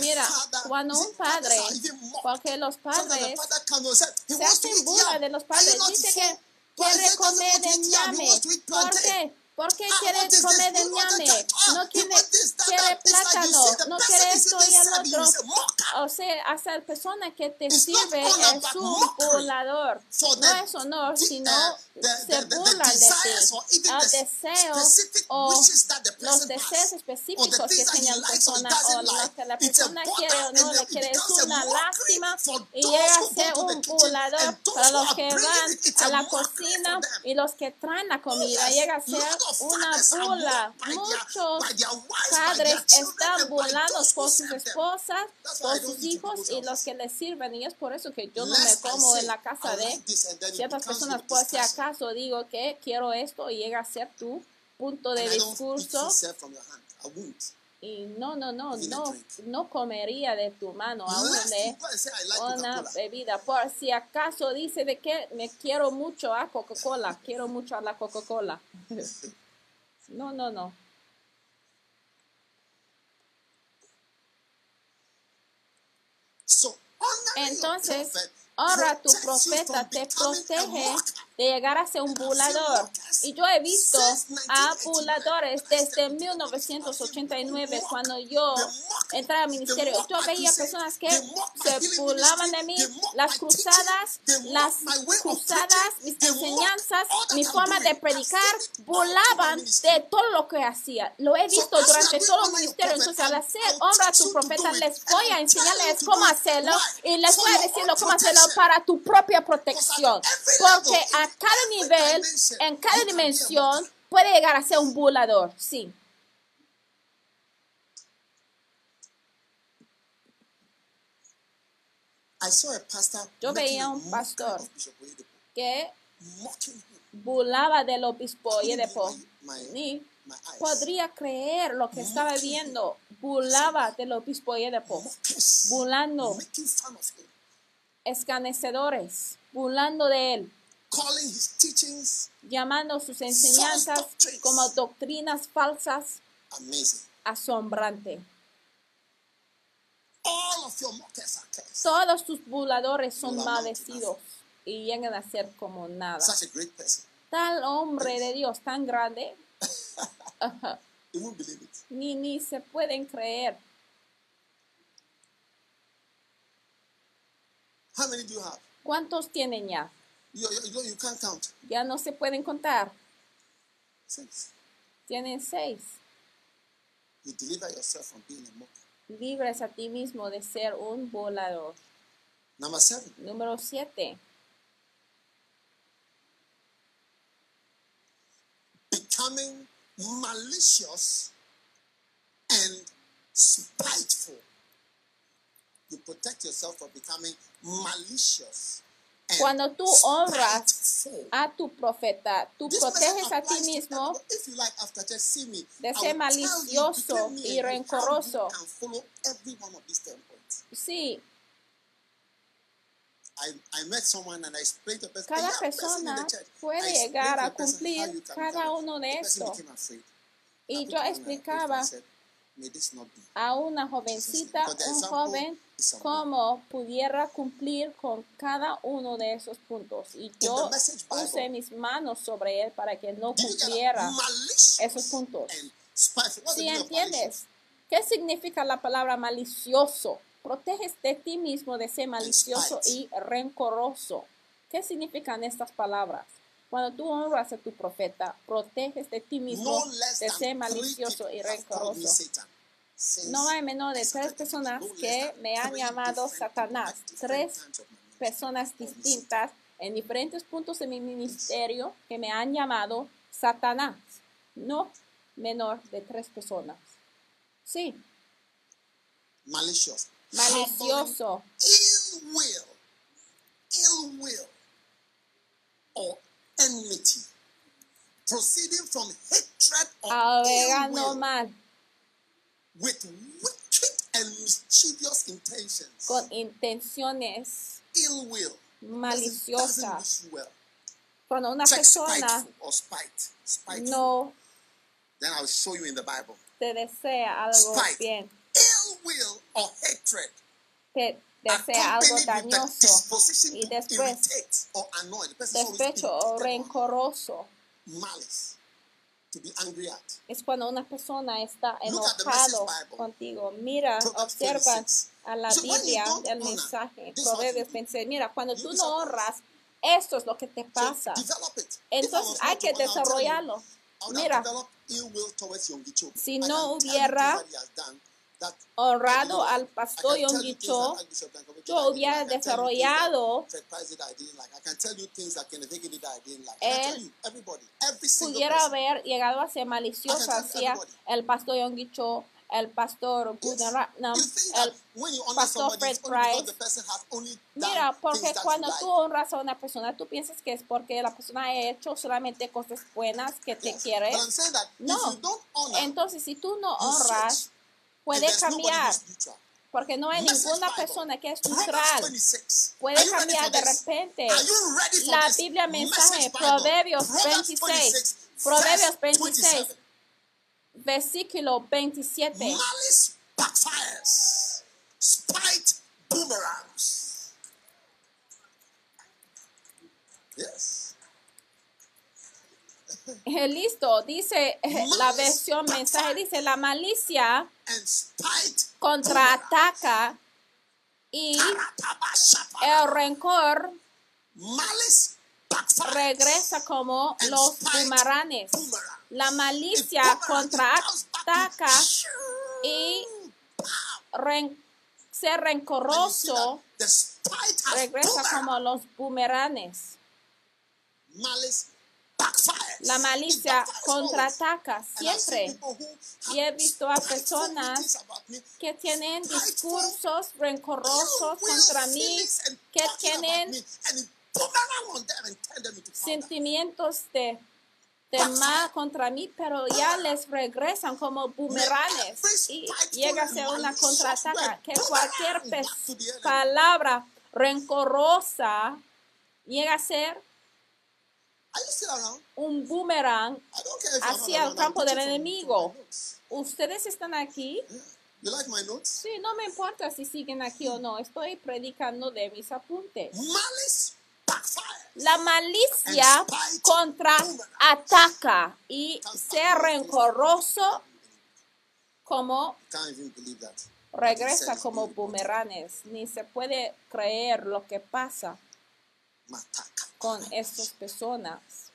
mira, cuando un padre, porque los padres se hacen burla de los padres. Dice que to eat ¿Por qué? ¿Por qué Ah, quiere comer de ñame? Ah, No quiere, quiere plátano, no quiere esto y el otro. O sea, la persona que te sirve es un burlador. No es honor, sino the- se burlan de ti. El the deseo o los deseos específicos que tiene la persona o lo que la persona quiere o no le quiere es una lástima y llega a ser un burlador para los que van a la cocina y los que traen la comida. Yes, Llega a ser una burla. Muchos padres están burlados por sus esposas, por sus hijos y los que les sirven. Y es por eso que yo no me como en la casa de ciertas personas. Por si acaso digo que quiero esto y llega a ser tu punto de discurso. Y no, no, no, no, no comería de tu mano aún de una bebida. Por si acaso dice de que me quiero mucho a Coca-Cola, quiero mucho a la Coca-Cola. No, no, no. Entonces, prophet honra a tu profeta, te protege. De llegar a ser un bulador. Y yo he visto a buladores desde 1989, cuando yo entré al ministerio. Yo veía personas que se burlaban de mí, las cruzadas, las cruzadas, mis enseñanzas, mi forma de predicar, burlaban de todo lo que hacía. Lo he visto durante todo el ministerio. Entonces, al hacer honra a tu profeta, les voy a enseñarles cómo hacerlo y les voy a decirlo cómo hacerlo para tu propia protección. Porque a cada nivel, en cada dimensión, puede llegar a ser un burlador. Sí. Yo veía un pastor que burlaba del obispo my, Ni podría creer lo que estaba viendo. Burlaba del obispo. Mockers, Burlando. Escanecedores. Burlando de él. Calling his teachings Llamando sus enseñanzas como doctrinas falsas. amazing. Asombrante. All of your are. Todos tus burladores son maldecidos y llegan a ser como nada. Such a great person. Tal hombre de Dios tan grande, [laughs] You won't believe it. ni, ni se pueden creer. How many do you have? ¿Cuántos tienen ya? You, you, you, you can't count. Ya no se pueden contar. Six. Tienen seis. You deliver yourself from being a mocker. Libres a ti mismo de ser un volador. Number seven. Número siete. Becoming malicious and spiteful. You protect yourself from becoming malicious. And Cuando tú honras a tu profeta, tú proteges a ti mismo de ser malicioso y rencoroso. Sí, I, I met someone and I explained to the person, Cada "Yeah, person in the persona church." puede llegar a cumplir cada uno de estos. y yo explicaba a una jovencita, un joven. Cómo pudiera cumplir con cada uno de esos puntos. Y yo puse mis manos sobre él para que no cumpliera. Esos puntos. Si entiendes? ¿qué significa la palabra malicioso? Proteges de ti mismo de ser malicioso y rencoroso. ¿Qué significan estas palabras? Cuando tú honras a tu profeta, proteges de ti mismo de ser malicioso y rencoroso. No hay menos de tres personas que me han llamado Satanás. Tres personas distintas en diferentes puntos de mi ministerio que me han llamado Satanás. No menor de tres personas. Sí, Malicious. malicioso, ill will, ill will, or enmity, proceeding from hatred or ill will, mal, with wicked and mischievous intentions. con intenciones Ill will. Maliciosas. doesn't well. Cuando una Check persona spiteful or spite. Spiteful. no Then I'll show you in the Bible. te desea algo Spite. bien, Ill will or hatred. te desea algo dañoso y después despecho o rencoroso. malice. To be angry at. Es cuando una persona está enojado contigo. Mira, Proverbs observa 26. a la So Biblia del mensaje. Proverbios you do. 26. Mira, cuando tú no honras, esto es lo que te pasa. Entonces hay que desarrollarlo. Mira, si no hubiera honrado al pastor Yonggi Cho, yo hubiera desarrollado, Él pudiera haber llegado a ser malicioso hacia el pastor Yonggi Cho, el pastor. Gunaratnam, el Pastor Fred Price. Mira, porque cuando tú honras a una persona, tú piensas que es porque la persona ha hecho solamente cosas buenas que te quiere. No. Entonces, si tú no honras, puede cambiar, porque no hay ninguna persona que es neutral. 26. Are Puede cambiar de repente. La? Biblia mensaje. Proverbios Proverbs 26, 26, Proverbios verse 26, 27. versículo 27. Malice backfires. Spite boomerangs. Yes. Listo, dice eh, la versión mensaje, dice la malicia contraataca y el rencor regresa como los bumaranes. La malicia contraataca y ren- ser rencoroso regresa como los bumeranes. Malice. La malicia contraataca siempre. Y he visto a personas que tienen discursos rencorosos contra mí, que tienen sentimientos de, de mal contra mí, pero ya les regresan como boomerangs y llega a ser una contraataca que cualquier palabra rencorosa llega a ser Are you still around? Un boomerang hacia el campo del enemigo. ¿Ustedes están aquí? You like my notes? Sí, no me importa si siguen aquí o no, estoy predicando de mis apuntes. Malice. La malicia contraataca y ser rencoroso como regresa como boomerangs. Ni se puede creer lo que pasa Mataka. Con estas personas.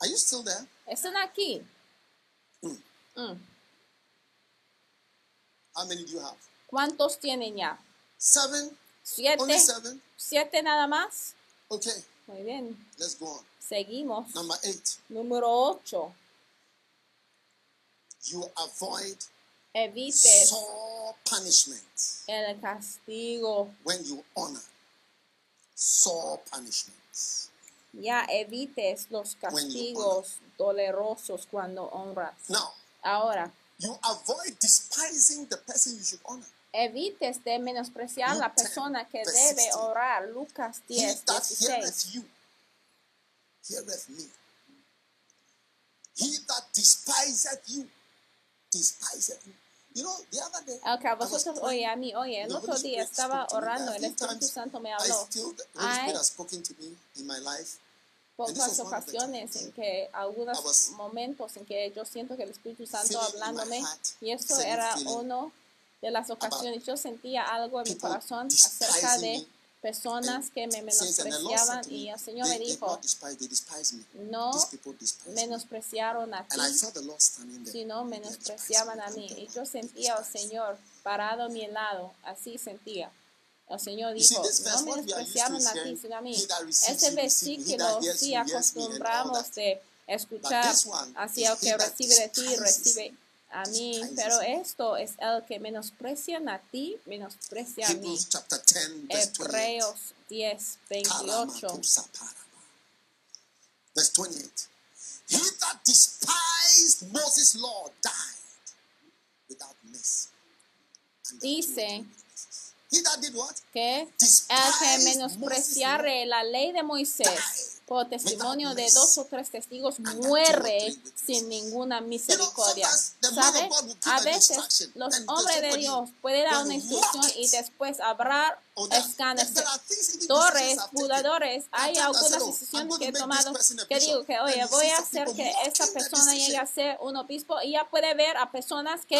Are you still there? Están aquí. Mm. Mm. How many do you have? ¿Cuántos tienen ya? Seven? ¿Siete? Only seven? ¿Siete nada más? Okay, Muy bien. let's go on. Seguimos. Number eight. Número 8. You avoid Evites sore punishment el castigo. when you honor. Sore punishment. Ya evites los castigos dolorosos cuando honras. Now, Ahora, you avoid despising the person you should honor. evites de menospreciar la Luke 10, persona que debe 16. orar. Lucas He 10, that 16. heareth you, heareth me. He that despiseth you, despiseth me. El praying, oye a mí, oye, el otro día estaba orando, el Espíritu Santo me habló. still, the Holy Ay. Spirit has spoken to me in my life. Pocas ocasiones en que, algunos momentos en que yo siento que el Espíritu Santo hablándome, y esto era uno de las ocasiones. Yo sentía algo en mi corazón acerca de personas que me menospreciaban y el Señor me dijo, no menospreciaron a ti, sino menospreciaban a mí. Y yo sentía al despised. Señor parado a mi lado, así sentía. El Señor dijo, no menospreciaron a ti, sino a mí. that versículo sí acostumbramos de escuchar hacia el que recibe de ti, recibe a mí. Pero esto es el que menosprecian a ti, menosprecia a mí. Hebrews chapter 10, verse 28. Hebreos 10, 28. Karamatosaparaba. Verse 28. He that despised Moses' law died without mercy. Dice que el que menospreciare la ley de Moisés por testimonio de dos o tres testigos muere sin ninguna misericordia. ¿Sabe? A veces los hombres de Dios pueden dar una instrucción y después habrá escanecedores, budadores. Hay algunas decisiones que he tomado que digo que, oye, voy a hacer que esta persona llegue a ser un obispo y ya puede ver a personas que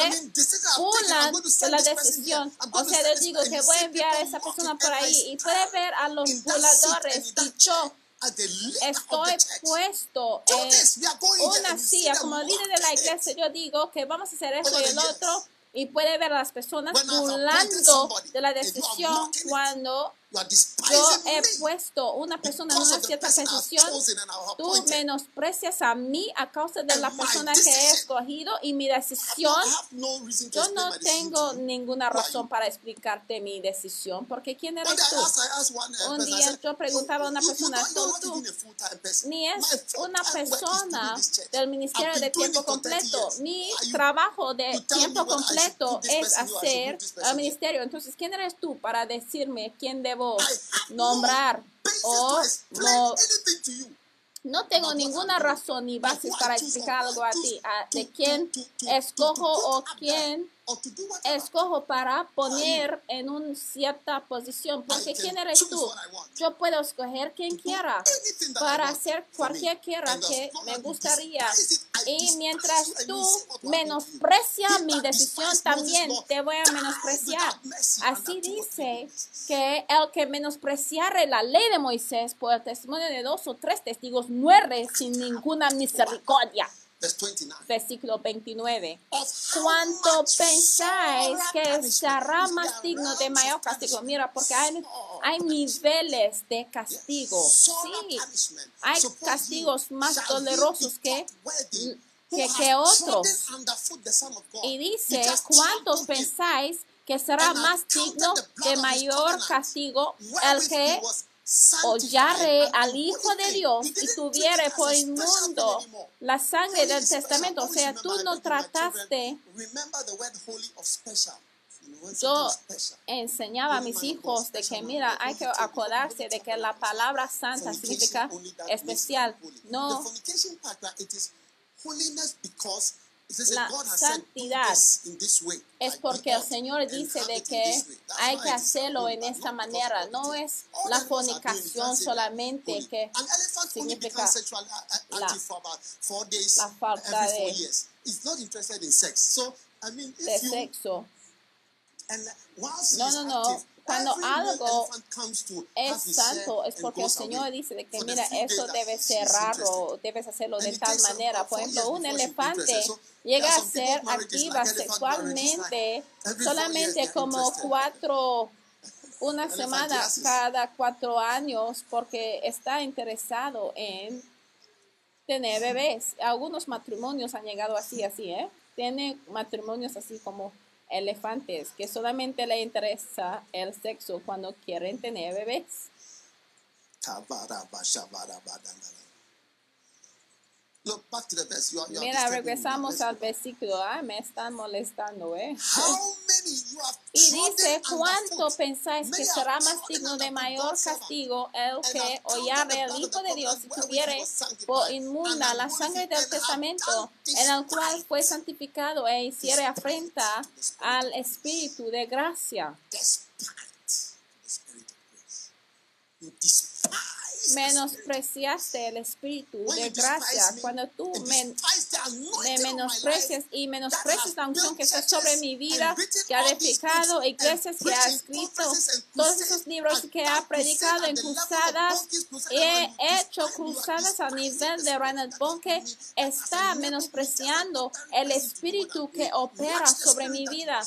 burlan de la decisión. O sea, les digo que voy a enviar a esa persona por ahí y puede ver a los burladores y yo estoy puesto en una silla como líder de la iglesia. Yo digo que vamos a hacer esto y el otro y puede ver a las personas burlando de la decisión cuando yo he puesto una persona en una cierta posición, tú menosprecias a mí a causa de la persona que he escogido y mi decisión. Yo no tengo ninguna razón para explicarte mi decisión, porque ¿quién eres tú? uh, Un día yo preguntaba a una "You- you- persona, tú- tú. Ni es una persona del ministerio de tiempo it for 30 completo. Mi trabajo de tiempo completo es hacer el ministerio. Entonces, ¿quién eres tú para decirme quién debo Nombrar o no? No tengo ninguna razón ni I para explicar algo a ti, a- de quién escojo o quién escojo para poner en una cierta posición. Porque ¿quién eres tú? Yo puedo escoger quien quiera para hacer cualquier quiera que me gustaría. Y mientras tú menosprecias mi decisión, también te voy a menospreciar. Así dice que el que menospreciare la ley de Moisés por el testimonio de dos o tres testigos muere sin ninguna misericordia. Verse 29. Versículo 29. Of how ¿Cuánto pensáis que será más digno de mayor castigo? Mira, porque hay, hay niveles de castigo. Sí, hay castigos más dolorosos que- que- que otros. Y dice, ¿cuántos pensáis que será más digno de mayor castigo el que hollare al Hijo de. Dios y tuviere por inmundo la sangre del testamento? O sea, tú no trataste Yo enseñaba a mis hijos de que, mira, hay que acordarse de que la palabra santa significa especial. No, La santidad es porque el Señor dice de que hay que hacerlo en esta manera. No es la fornicación solamente que significa sexually a- la- la falta de- de sexo. No, no, no. Cuando algo es santo es porque el Señor dice de que mira, eso debe ser raro, debes hacerlo de tal manera. Por ejemplo, un elefante llega a ser activa sexualmente solamente como cuatro, una semana cada cuatro años porque está interesado en tener bebés. Algunos matrimonios han llegado así, así, ¿eh? Tiene matrimonios así como elefantes, que solamente le interesa el sexo cuando quieren tener bebés. Look back to the verse. You are, you are Mira, regresamos al versículo. Ay, me están molestando, ¿eh? Y dice, ¿cuánto pensáis que será más digno de mayor castigo el que hollare al Hijo de Dios y tuviere por inmunda la sangre del testamento en el cual fue santificado e hiciere afrenta al Espíritu de gracia? Menospreciaste el Espíritu de gracia. cuando tú me me menosprecias y menosprecias la unción que está sobre mi vida, que ha edificado iglesias que ha escrito todos esos libros que ha predicado en cruzadas he hecho cruzadas a nivel de that Bonke está menospreciando el espíritu que opera sobre mi vida.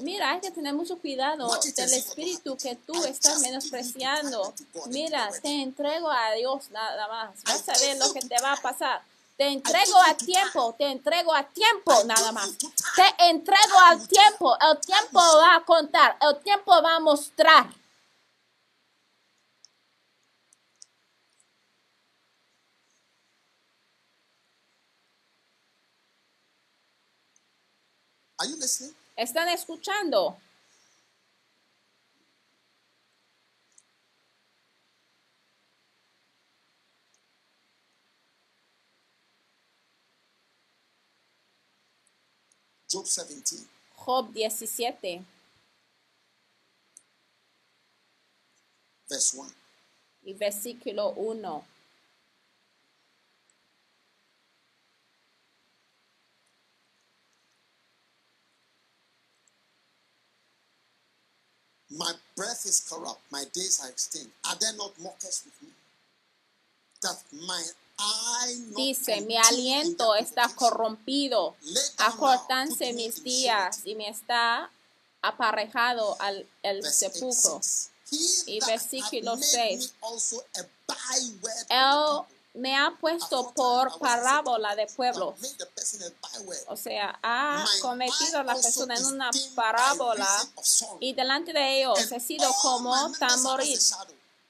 Mira, hay que tener mucho cuidado del espíritu que tú estás menospreciando. Mira, te entrego a Dios nada más. Vas a ver lo que te va a pasar. Te entrego a tiempo, te entrego a tiempo nada más. Te entrego al tiempo. El tiempo va a contar, el tiempo va a mostrar. Are you listening? ¿Están escuchando? Job 17. Job 17 verse 1. y versículo 1. My breath is corrupt, my days are extinct. Are there not mockers with me? That my Dice, mi aliento está corrompido, acortanse mis días y me está aparejado al el Verse 8, sepulcro. 6. Y versículo hath made seis. me also a byword of the Él people. Me ha puesto por parábola de pueblos. O sea, ha My convertido a la persona en una parábola y delante de ellos he sido como tamboril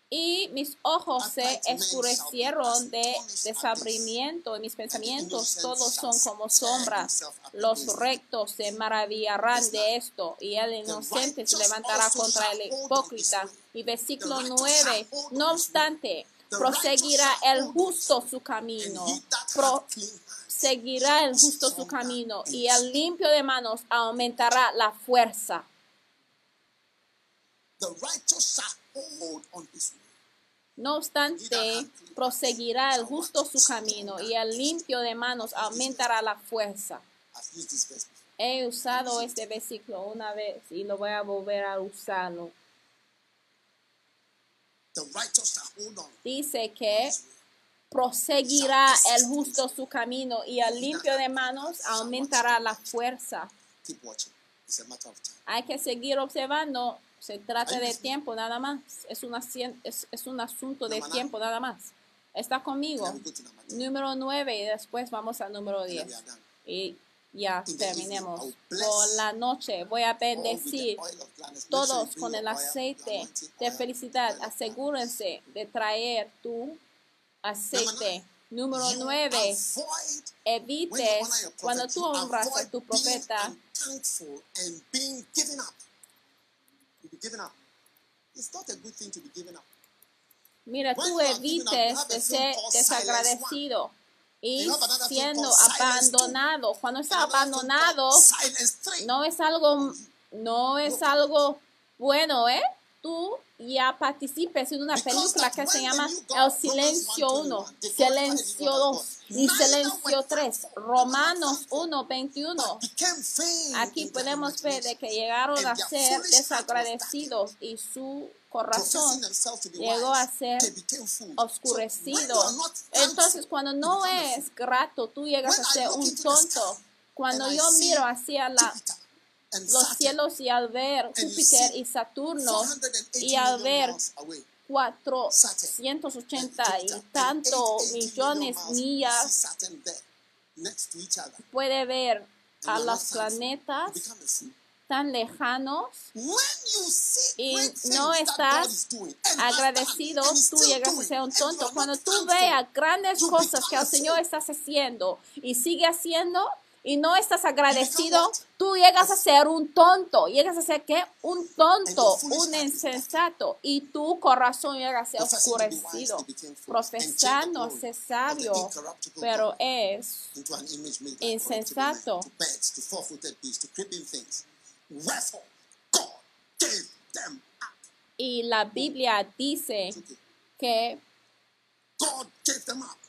y mis ojos se escurecieron de desabrimiento y mis pensamientos todos son como sombras. Los rectos se maravillarán de esto y el inocente se levantará contra el hipócrita. Y versículo 9, no obstante, proseguirá el justo su camino. And he that hath Pro- clean hands seguirá el justo su camino y el limpio de manos aumentará la fuerza. No obstante, proseguirá el justo su camino y el limpio de manos aumentará la fuerza. He usado este versículo una vez y lo voy a volver a usarlo. The righteous shall hold on. Dice que proseguirá el justo su camino y el limpio de manos aumentará la fuerza. Keep watching. It's a matter of time. Hay que seguir observando. Se trata de tiempo nada más. Es, una, es, es un asunto de tiempo nada más. ¿Está conmigo? Then we go to number 10. Número 9 y después vamos al número Then 10. we are done. Y ya terminemos. Por la noche voy a bendecir todos con el aceite de felicidad. Asegúrense de traer tu aceite. Número You 9. avoid when you Evites cuando tú honras a tu profeta. Mira, tú evites de ser desagradecido y siendo abandonado. Cuando está abandonado, no es algo, no es algo bueno, ¿eh? Tú ya participes en una película que se llama El Silencio Romans 1, 1:21, they Silencio glorified the 2 God. y Silencio were 3, thankful. Romanos They were 1, 21. But became vain Aquí podemos ver de que llegaron a ser desagradecidos y su corazón llegó a ser oscurecido. Entonces, cuando no es grato, tú llegas a ser un tonto. Cuando yo miro hacia la, los cielos y al ver Júpiter y Saturno 480 y al ver miles away. 480 y tanto 880 millones millas, Saturn there, next to each other. puede ver a los planetas tan lejanos When you see y no estás agradecido, tú llegas a ser un tonto. Cuando tú veas grandes cosas que el Señor fool. está haciendo y sigue haciendo y no estás agradecido, tú llegas a ser un tonto. Llegas a ser ¿qué? Un tonto, un insensato. Y tu corazón llega a ser oscurecido, profesando ser sabio, pero es insensato. y la Biblia dice que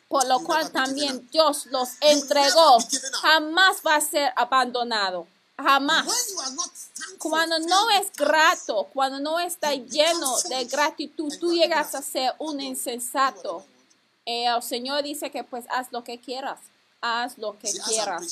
Por lo cual también. Dios los entregó. Jamás va a ser abandonado. Jamás. Cuando no es grato, cuando no está lleno de gratitud, tú llegas a ser un insensato. Eh, el Señor dice que pues haz lo que quieras. Haz lo que quieras.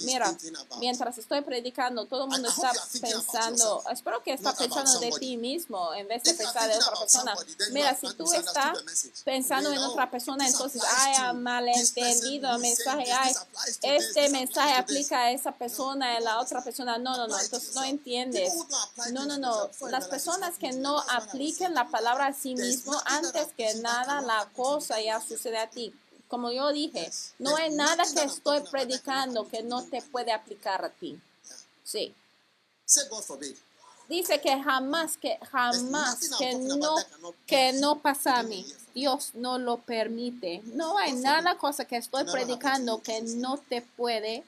Mira, mientras estoy predicando, todo el mundo está pensando, espero que está pensando de ti mismo en vez de pensar de otra persona. Mira, si tú estás pensando en otra persona, entonces, ay, this malentendido, person who mensaje, ay, este mensaje aplica a esa persona, a la otra persona. No, no, no, entonces no entiendes. No, no, no. Las personas que no apliquen la palabra a sí mismo antes que nada la cosa ya sucede a ti. Como yo dije, no hay There's nada que estoy predicando que no te puede aplicar a ti. Sí. Dice que jamás, que jamás, que no, que no pasa a mí. Dios no lo permite. No hay nada cosa que estoy predicando que no te puede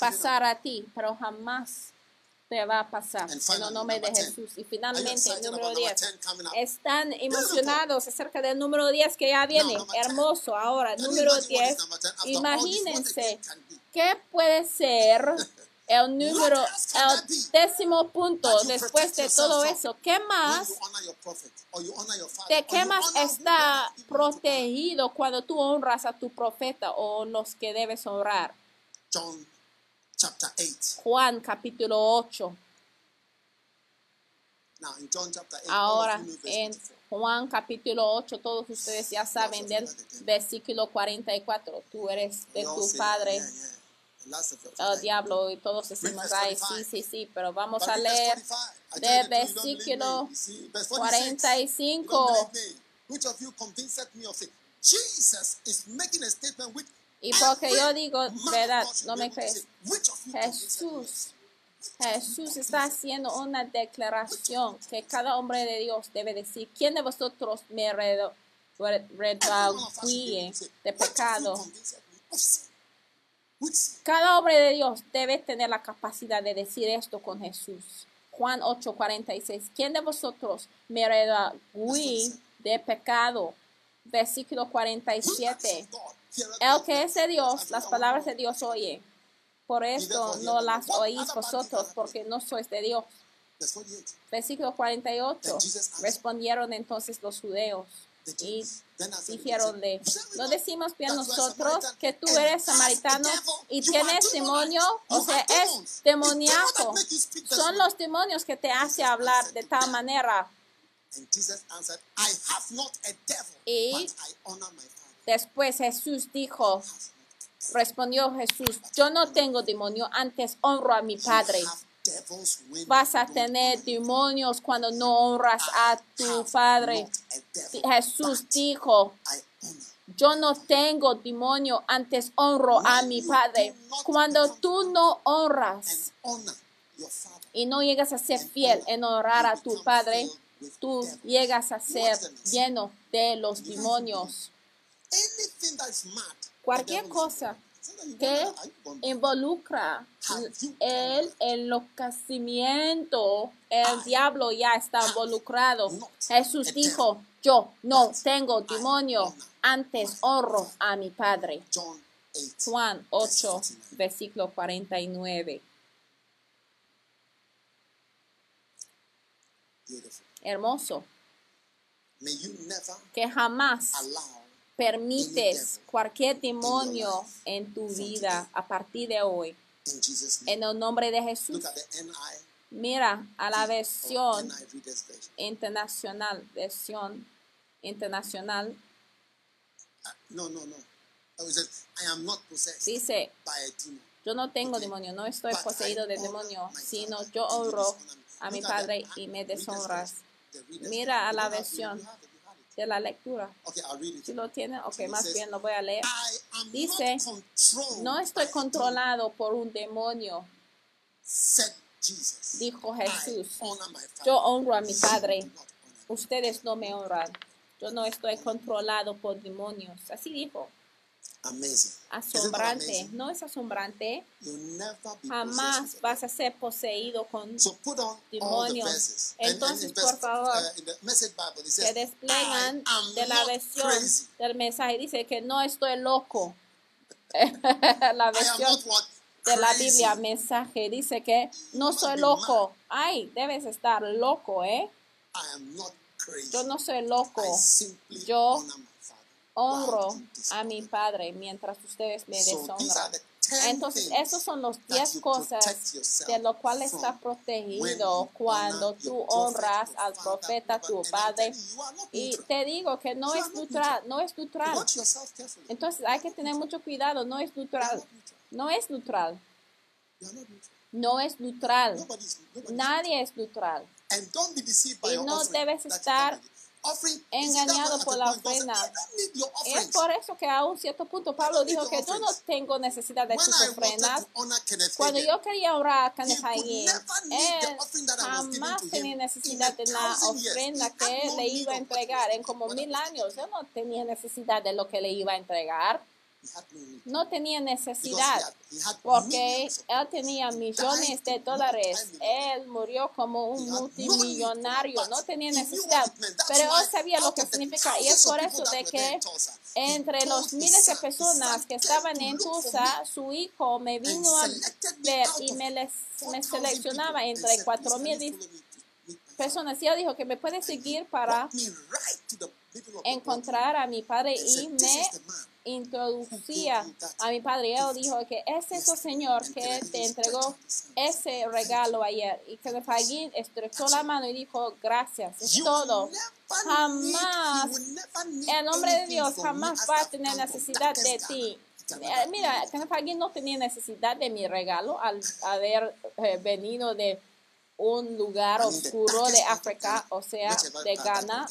pasar a ti, pero jamás te va a pasar en el nombre de number 10. Jesús. Y finalmente, el número about number 10. 10 coming up? Están emocionados acerca del número 10 que ya viene. number 10. Hermoso. Ahora, número imagine what is 10. number 10? After all this, what Imagínense qué puede ser [laughs] el número, el décimo punto después de todo eso. ¿Qué más? ¿De qué más está protegido cuando tú honras a tu profeta o los que debes honrar? John chapter 8. Juan capítulo 8. Now, in John chapter 8, all of Ahora, you know verse en 44. Juan capítulo 8, todos ustedes ya saben del versículo 44. Tú eres de tu padre, yeah, yeah. It, el like, diablo, y todos decimos, ay, 45. sí, sí, sí, pero vamos But a leer 45. I del versículo me. You see, verse 46. 45. You don't believe me. Which of you convinced me of sin? Jesus is making a statement which Y porque yo digo, verdad, no me crees. Jesús? Jesús está haciendo una declaración que cada hombre de Dios debe decir, ¿quién de vosotros me redarguye de pecado? Cada hombre de Dios debe tener la capacidad de decir esto con Jesús. Juan 8:46. ¿Quién de vosotros me redarguye de pecado? Versículo Who 47. El que es de Dios, las palabras de Dios oye. Por esto no las oís vosotros, porque no sois de Dios. Verse 48. Versículo 48. Respondieron entonces los judeos y dijeronle, "Say we ¿no decimos bien nosotros que tú eres samaritano y tienes demonio? O sea, es demoníaco. Son los demonios que te hace hablar de tal manera. Y- Después Jesús dijo, respondió Jesús, yo no tengo demonio, antes honro a mi Padre. Vas a tener demonios cuando no honras a tu Padre. Jesús dijo. Yo no tengo demonio, antes honro a mi Padre. Cuando tú no honras y no llegas a ser fiel en honrar a tu Padre, tú llegas a ser lleno de los demonios. Cualquier cosa que involucra el enloquecimiento, el diablo ya está involucrado. Jesús dijo, yo no tengo demonio, antes honro a mi Padre. John 8. Juan 8, versículo 49. Beautiful. Hermoso, que jamás permites cualquier demonio en tu vida a partir de hoy. En el nombre de Jesús, mira a la versión internacional, versión internacional, Uh, no, no, no. Dice, yo no tengo demonio, no estoy poseído de demonio, sino yo honro a mi Padre y me deshonras. Mira a la versión de la lectura. Okay, I'll read it. Si lo tienen, ok, más says, bien lo voy a leer. Dice, No estoy controlado por un demonio, said Jesus. dijo Jesús. Yo honro a mi Padre. Ustedes no me honran. Yo no estoy controlado por demonios. Así dijo. Amazing. Asombrante. amazing? ¿No es asombrante? Jamás vas a ser poseído con So demonios. Entonces, por favor, uh, Bible, que says, desplegan de la versión crazy. del mensaje. Dice que no estoy loco. [laughs] la versión de la. Biblia mensaje dice que no soy loco. Ay, debes estar loco, ¿eh? Yo no soy loco. Yo. Honro a mi Padre mientras ustedes me deshonran. Entonces, esos son los that 10 you cosas de lo cual está protegido cuando tú honras al profeta, tu padre. Y te digo que no es neutral, no es neutral. Entonces hay que tener mucho cuidado, no es neutral. No es neutral. No es neutral. Nadie es neutral. Y no debes estar engañado por la ofrenda. Es por eso que a un cierto punto Pablo dijo que yo no tengo necesidad de tus ofrendas. Cuando yo quería honrar a the él jamás tenía necesidad de la ofrenda que le iba a entregar en como mil años. Yo no tenía necesidad de lo que le iba a entregar. No tenía necesidad. Porque él tenía millones de dólares. Él murió como un multimillonario. No tenía necesidad. Pero él sabía lo que significa. Y es por eso de que entre los miles de personas que estaban en Tulsa, su hijo me vino a ver y me, les, me seleccionaba entre cuatro mil personas. Y él dijo que me puede seguir para encontrar a mi padre y me introducía a mi padre. Él dijo que es ese señor que te entregó ese regalo ayer. Y que Fagin estrechó la mano y dijo, gracias, es todo. Jamás, El nombre de Dios jamás va a tener necesidad de ti. Eh, Mira, Hagin no tenía necesidad de mi regalo al haber eh, venido de un lugar oscuro de África, o sea, de Ghana,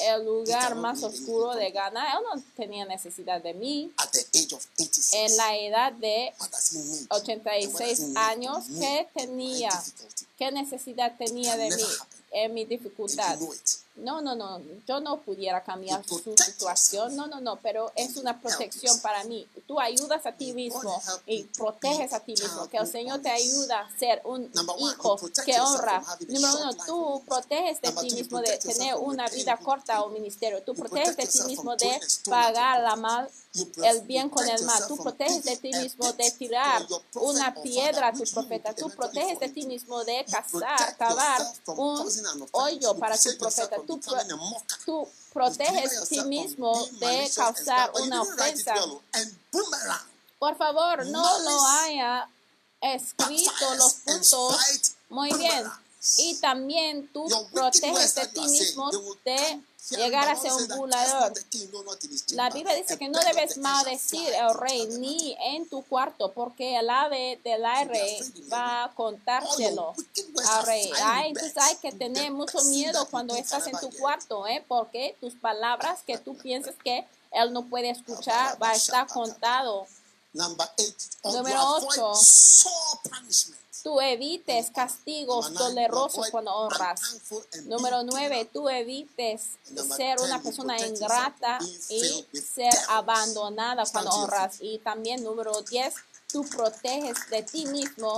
el lugar más oscuro de. Ghana. Él no tenía necesidad de mí. At the age of 86, En la edad de what does he need? And what does he 86 need años? ¿qué tenía? ¿Qué necesidad tenía de mí en mi dificultad? No, no, no, yo no pudiera cambiar su situación, no, no, no, pero es una protección para mí. Tú ayudas a ti mismo y proteges a ti mismo, que el Señor te ayuda a ser un hijo que honra. Número uno, tú proteges de ti mismo de tener una vida corta o ministerio. Tú proteges de ti mismo de pagar la mal, el bien con el mal. Tú proteges de ti mismo de tirar una piedra a tu profeta. Tú proteges de ti mismo de cazar, cavar un hoyo para tu profeta. Tú, pro- tú proteges a ti mismo de causar una ofensa. Por favor, no lo haya escrito los puntos muy bien. Y también tú proteges de ti mismo de llegar a ser un burlador. La Biblia dice que no debes maldecir al rey ni en tu cuarto, porque el ave del aire va a contárselo al rey. Ay, entonces hay que tener mucho miedo cuando estás en tu cuarto, ¿eh? porque tus palabras que tú piensas que él no puede escuchar va a estar contado. Número ocho. Tú evites castigos dolorosos cuando honras. Número nueve, tú evites ser una persona ingrata y ser abandonada cuando honras. Y también número diez, tú proteges de ti mismo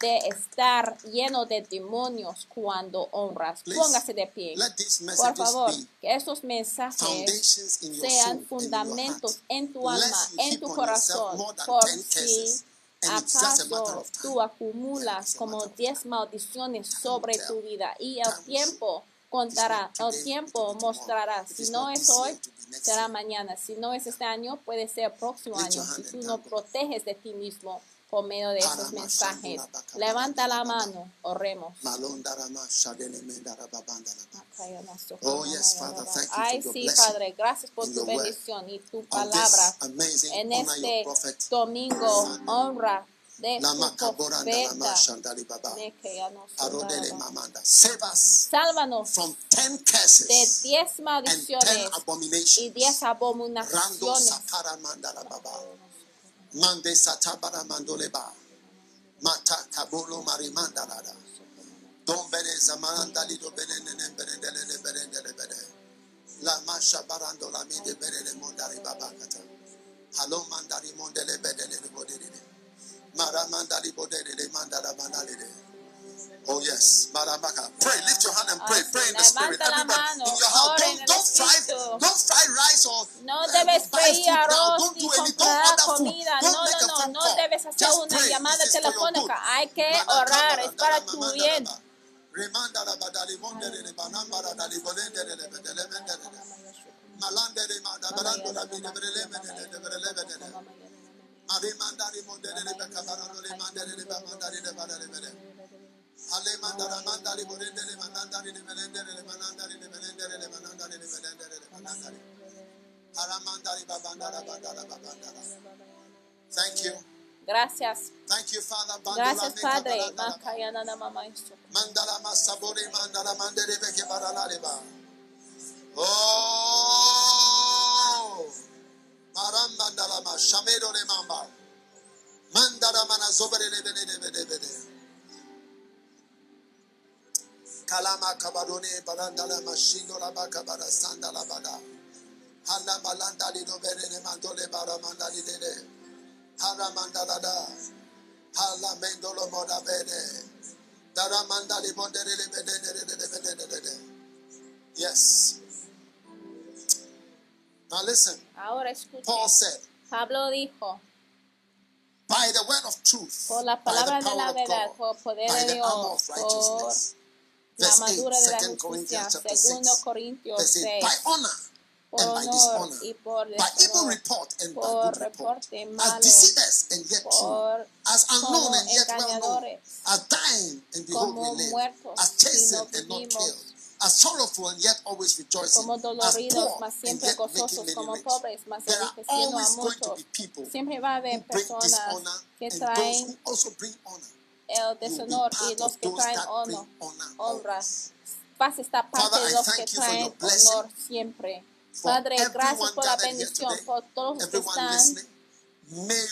de estar lleno de demonios cuando honras. Póngase de pie. Por favor, que estos mensajes sean fundamentos en tu alma, en tu corazón, por si acaso tú acumulas como 10 maldiciones sobre tu vida y el tiempo contará, el tiempo mostrará. Si no es hoy, será mañana. Si no es este año, puede ser el próximo año. Si tú no proteges de ti mismo por medio de esos mensajes, levanta la mano, oremos. Oh, yes, Father, thank you Ay, sí, Padre, gracias por tu bendición y tu palabra. En este domingo, honra de Sálvanos from ten de diez maldiciones y diez abominaciones. Mande satabara mandoleba. Mata kabolo marimanda lada. Dombele zamanda lido benene benendele benendele bene. La masha barando la mide benene mondari babakata. Halo mandari mondele bedele bodere. Mara mandali bodere mandala mandalere. Oh yes, Marabaka. Pray, lift your hand and pray. Pray in the spirit. Everybody in your house. Don't, don't fry, don't fry rice or No uh, debes buy freír food now. arroz Don't do any, don't comprar order food. comida. Don't No, make no, a no, no debes hacer Just una pray. llamada It is for your good. telefónica. Hay que orar, es para tu bien. daba. Thank you. Gracias. Thank you, Father. Gracias, Padre. barandara. La bada. Di mandole baramanda di mandala. Hala mendolo moda bondere. Yes. Now listen. Ahora. Paul said. Pablo dijo. By the word of truth. Por la palabra de la verdad, por poder de Dios, por la madura de la justicia, segundo Corintios 6. Por honor y por deshonor, por reporte malo, por como engañadores, como muertos, sino vivimos, as sorrowful and yet always rejoicing, como doloridos, and siempre gozosos, como pobres, be people who bring dishonor and those who also bring honor. el deshonor y los que traen honor, honras. Paz está parte de los que traen honor siempre. Padre, gracias por la bendición, por todos los que están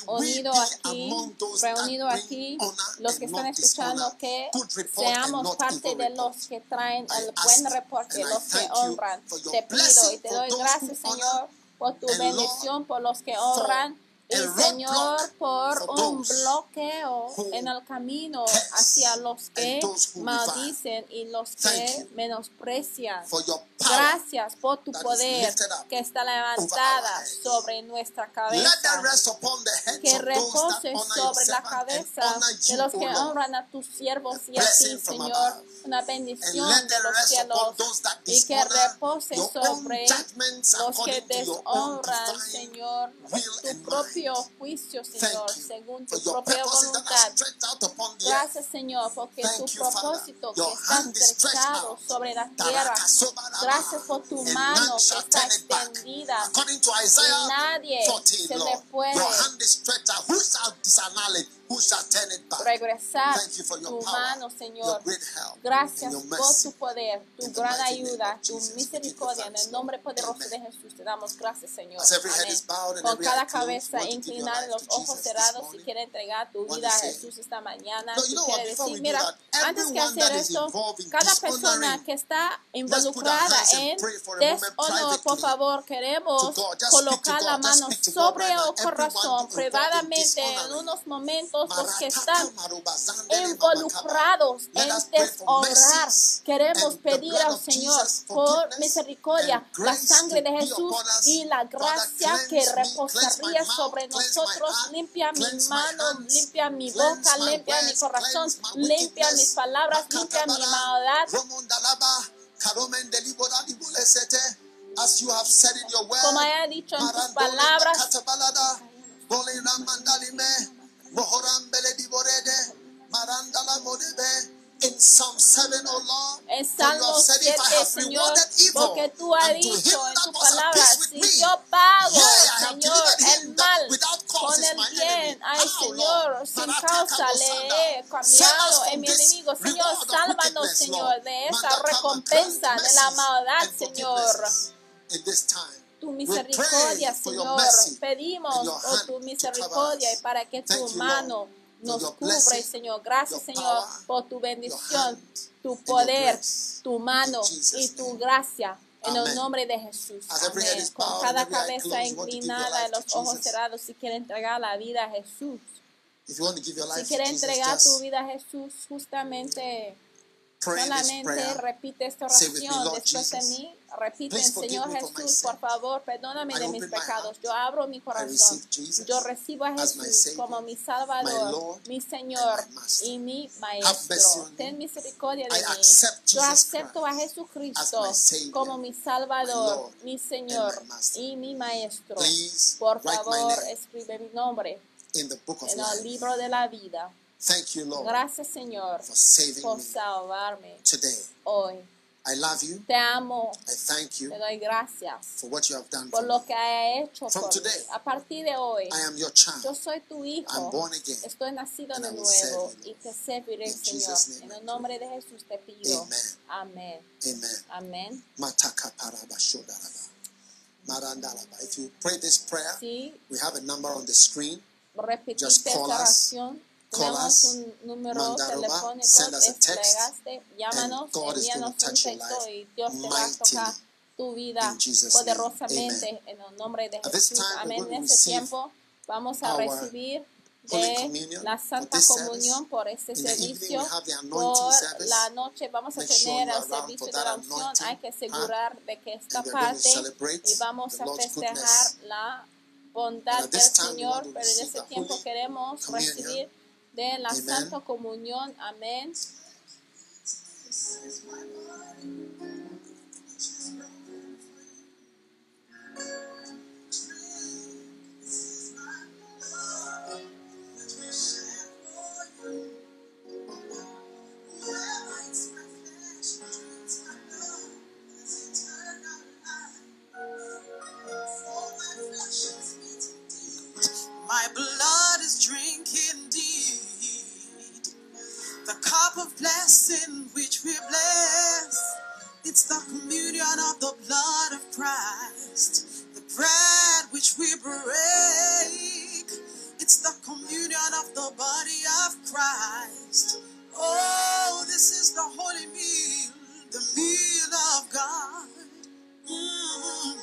unido aquí, reunido aquí, los que están escuchando, que seamos parte de los que traen el buen reporte, los que honran. Te pido y te doy gracias, Señor, por tu bendición, por los que honran el Señor por un bloqueo en el camino hacia los que maldicen y los que menosprecian. Gracias por tu poder que está levantada sobre nuestra cabeza. Que repose sobre la cabeza de los que honran a tus siervos y a ti, Señor, una bendición de los cielos. Y que repose sobre los que deshonran, Señor, tu propio juicio, Señor, según tu propia voluntad. Gracias, Señor, porque tu propósito que está cercado sobre la tierra Gracias por tu mano que está extendida. Nadie se le puede regresar tu mano, Señor. Gracias por tu poder, tu gran ayuda, tu misericordia. En el nombre poderoso de Jesús te damos gracias, Señor. Amén. Con cada cabeza inclinada, los ojos cerrados, si quiere entregar tu vida a Jesús esta mañana, si quiere decir, mira, antes que hacer esto, cada persona que está involucrada en deshonor, por favor, queremos colocar la mano sobre el corazón privadamente en unos momentos que están involucrados en deshonrar. Queremos pedir al Señor por misericordia la sangre de Jesús y la gracia que reposaría sobre nosotros. Limpia mi mano, limpia mi boca, limpia mi corazón, limpia mis palabras, limpia mi maldad. Como haya dicho en tus palabras, In Psalm 7, oh Lord, en Salmo 7, Señor, porque tú has dicho en tu palabra, si yo el mal con el bien, ay Señor, sin causa le en mi enemigo. Señor, sálvanos, Señor, de esa recompensa de la Señor tu misericordia, Señor. Pedimos oh, tu misericordia y para que tu mano nos cubra, Señor. Gracias, Señor, por tu bendición, tu poder, tu mano y tu gracia. En el nombre de Jesús. Amén. Con cada cabeza inclinada, los ojos cerrados, si quiere entregar la vida a Jesús. Si quiere entregar tu vida a Jesús, justamente, solamente repite esta oración después de mí. Repiten, Señor Jesús, por favor, perdóname de mis pecados. Yo abro mi corazón. Yo recibo a Jesús como mi Salvador, mi Señor y mi Maestro. Ten misericordia de mí. Yo acepto a Jesucristo como mi Salvador, mi Señor y mi Maestro. Por favor, escribe mi nombre en el libro de la vida. Gracias, Señor, por salvarme hoy. I love you. Te amo. I thank you. Te doy gracias. For what you have done por for lo que ha hecho From today. A partir de hoy, I am your child. yo soy tu hijo. I'm born again, Estoy nacido de nuevo y te serviré, In Señor. Name, en el nombre de Jesús te pido. If you pray this prayer, we have a number on the screen. Just call us colas, un número mandaroba, telefónico, te plegaste, llámanos, envíanos un texto y Dios te va a tocar tu vida poderosamente Amen. en el nombre de Jesús. Amén. En este tiempo vamos a recibir de la Santa Comunión por este servicio. Por la noche vamos a tener el servicio de la unción. Hay que asegurar de que esta parte y vamos a festejar la bondad del Señor, pero en este tiempo queremos recibir de la Santa Comunión. Amén. Break. It's the communion of the body of Christ. Oh, this is the holy meal, the meal of God. Mm.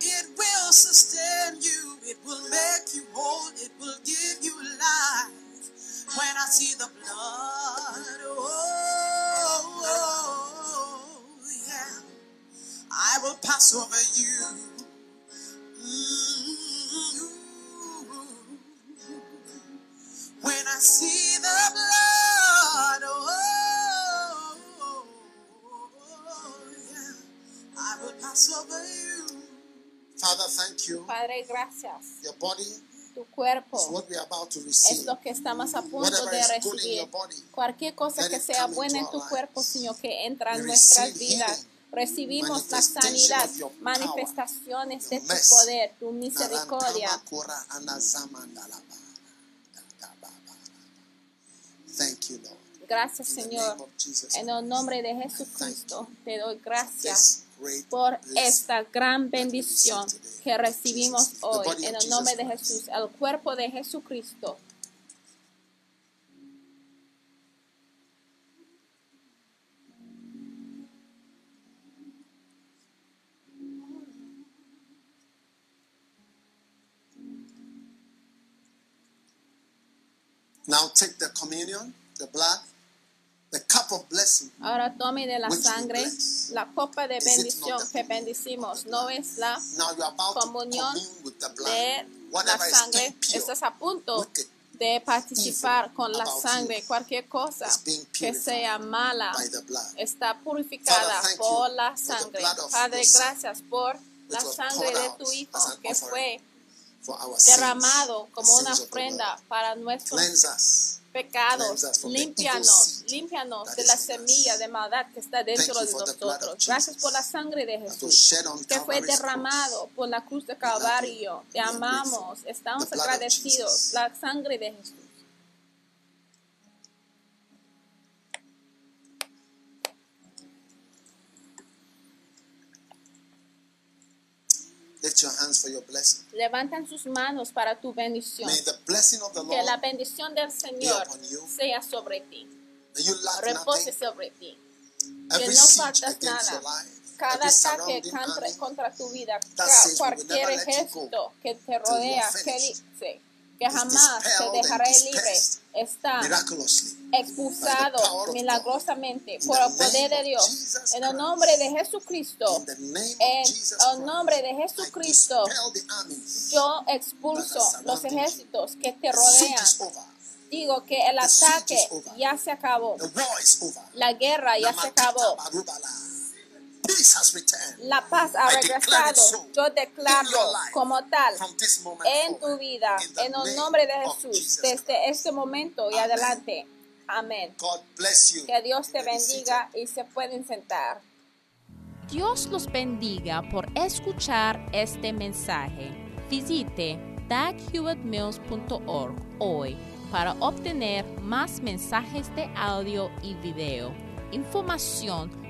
It will sustain you, it will make you whole, it will give you life. When I see the blood, oh, oh, yeah, I will pass over you. Mm. When I see the blood, oh, oh, oh, yeah, I will pass over you. Father, thank you. Padre, gracias. Your body Tu cuerpo es lo que estamos a punto de recibir. Cualquier cosa que sea buena en tu cuerpo. Señor, que entra en nuestras vidas. Recibimos la sanidad, manifestaciones de tu poder, tu misericordia. Thank you, Lord. Gracias, Señor. En el nombre de Jesucristo, te doy gracias por esta gran bendición que recibimos hoy. En el nombre de. Jesús, el cuerpo de Jesucristo. Now take the communion, the blood, the cup of blessing. Ahora tome de la sangre la copa de bendición que bendicimos. No es la Comunión to commune with the blood. de la sangre. Estás a punto de participar con la sangre. Cualquier cosa que sea mala está purificada por la sangre. Padre, gracias por la sangre de tu Hijo que fue derramado como una ofrenda para nuestros pecados. Límpianos, límpianos de la semilla de maldad que está dentro de nosotros. Gracias por la sangre de Jesús que fue derramado por la cruz de. Calvario. Te amamos, estamos agradecidos. La sangre de Jesús. Lift your hands for your blessing. Levantan sus manos para tu bendición. May the blessing of the Que la Lord, bendición del Señor sea sobre ti. may you lack Repose nothing. sobre ti. Every no siege faltas nada. Cada ataque contra, contra tu vida, cualquier ejército que te rodea, que dice que jamás te dejaré libre, está expulsado milagrosamente por el poder de Dios. En el nombre de Jesucristo, en el nombre de Jesucristo, yo expulso los ejércitos que te rodean. Digo que el ataque ya se acabó. La guerra ya se acabó. La paz ha regresado. Yo declaro como tal en tu vida, en el nombre de Jesús, desde este momento y adelante. Amén. Que Dios te bendiga y se pueden sentar. Dios los bendiga por escuchar este mensaje. Visite daghewittmills.org hoy para obtener más mensajes de audio y video, información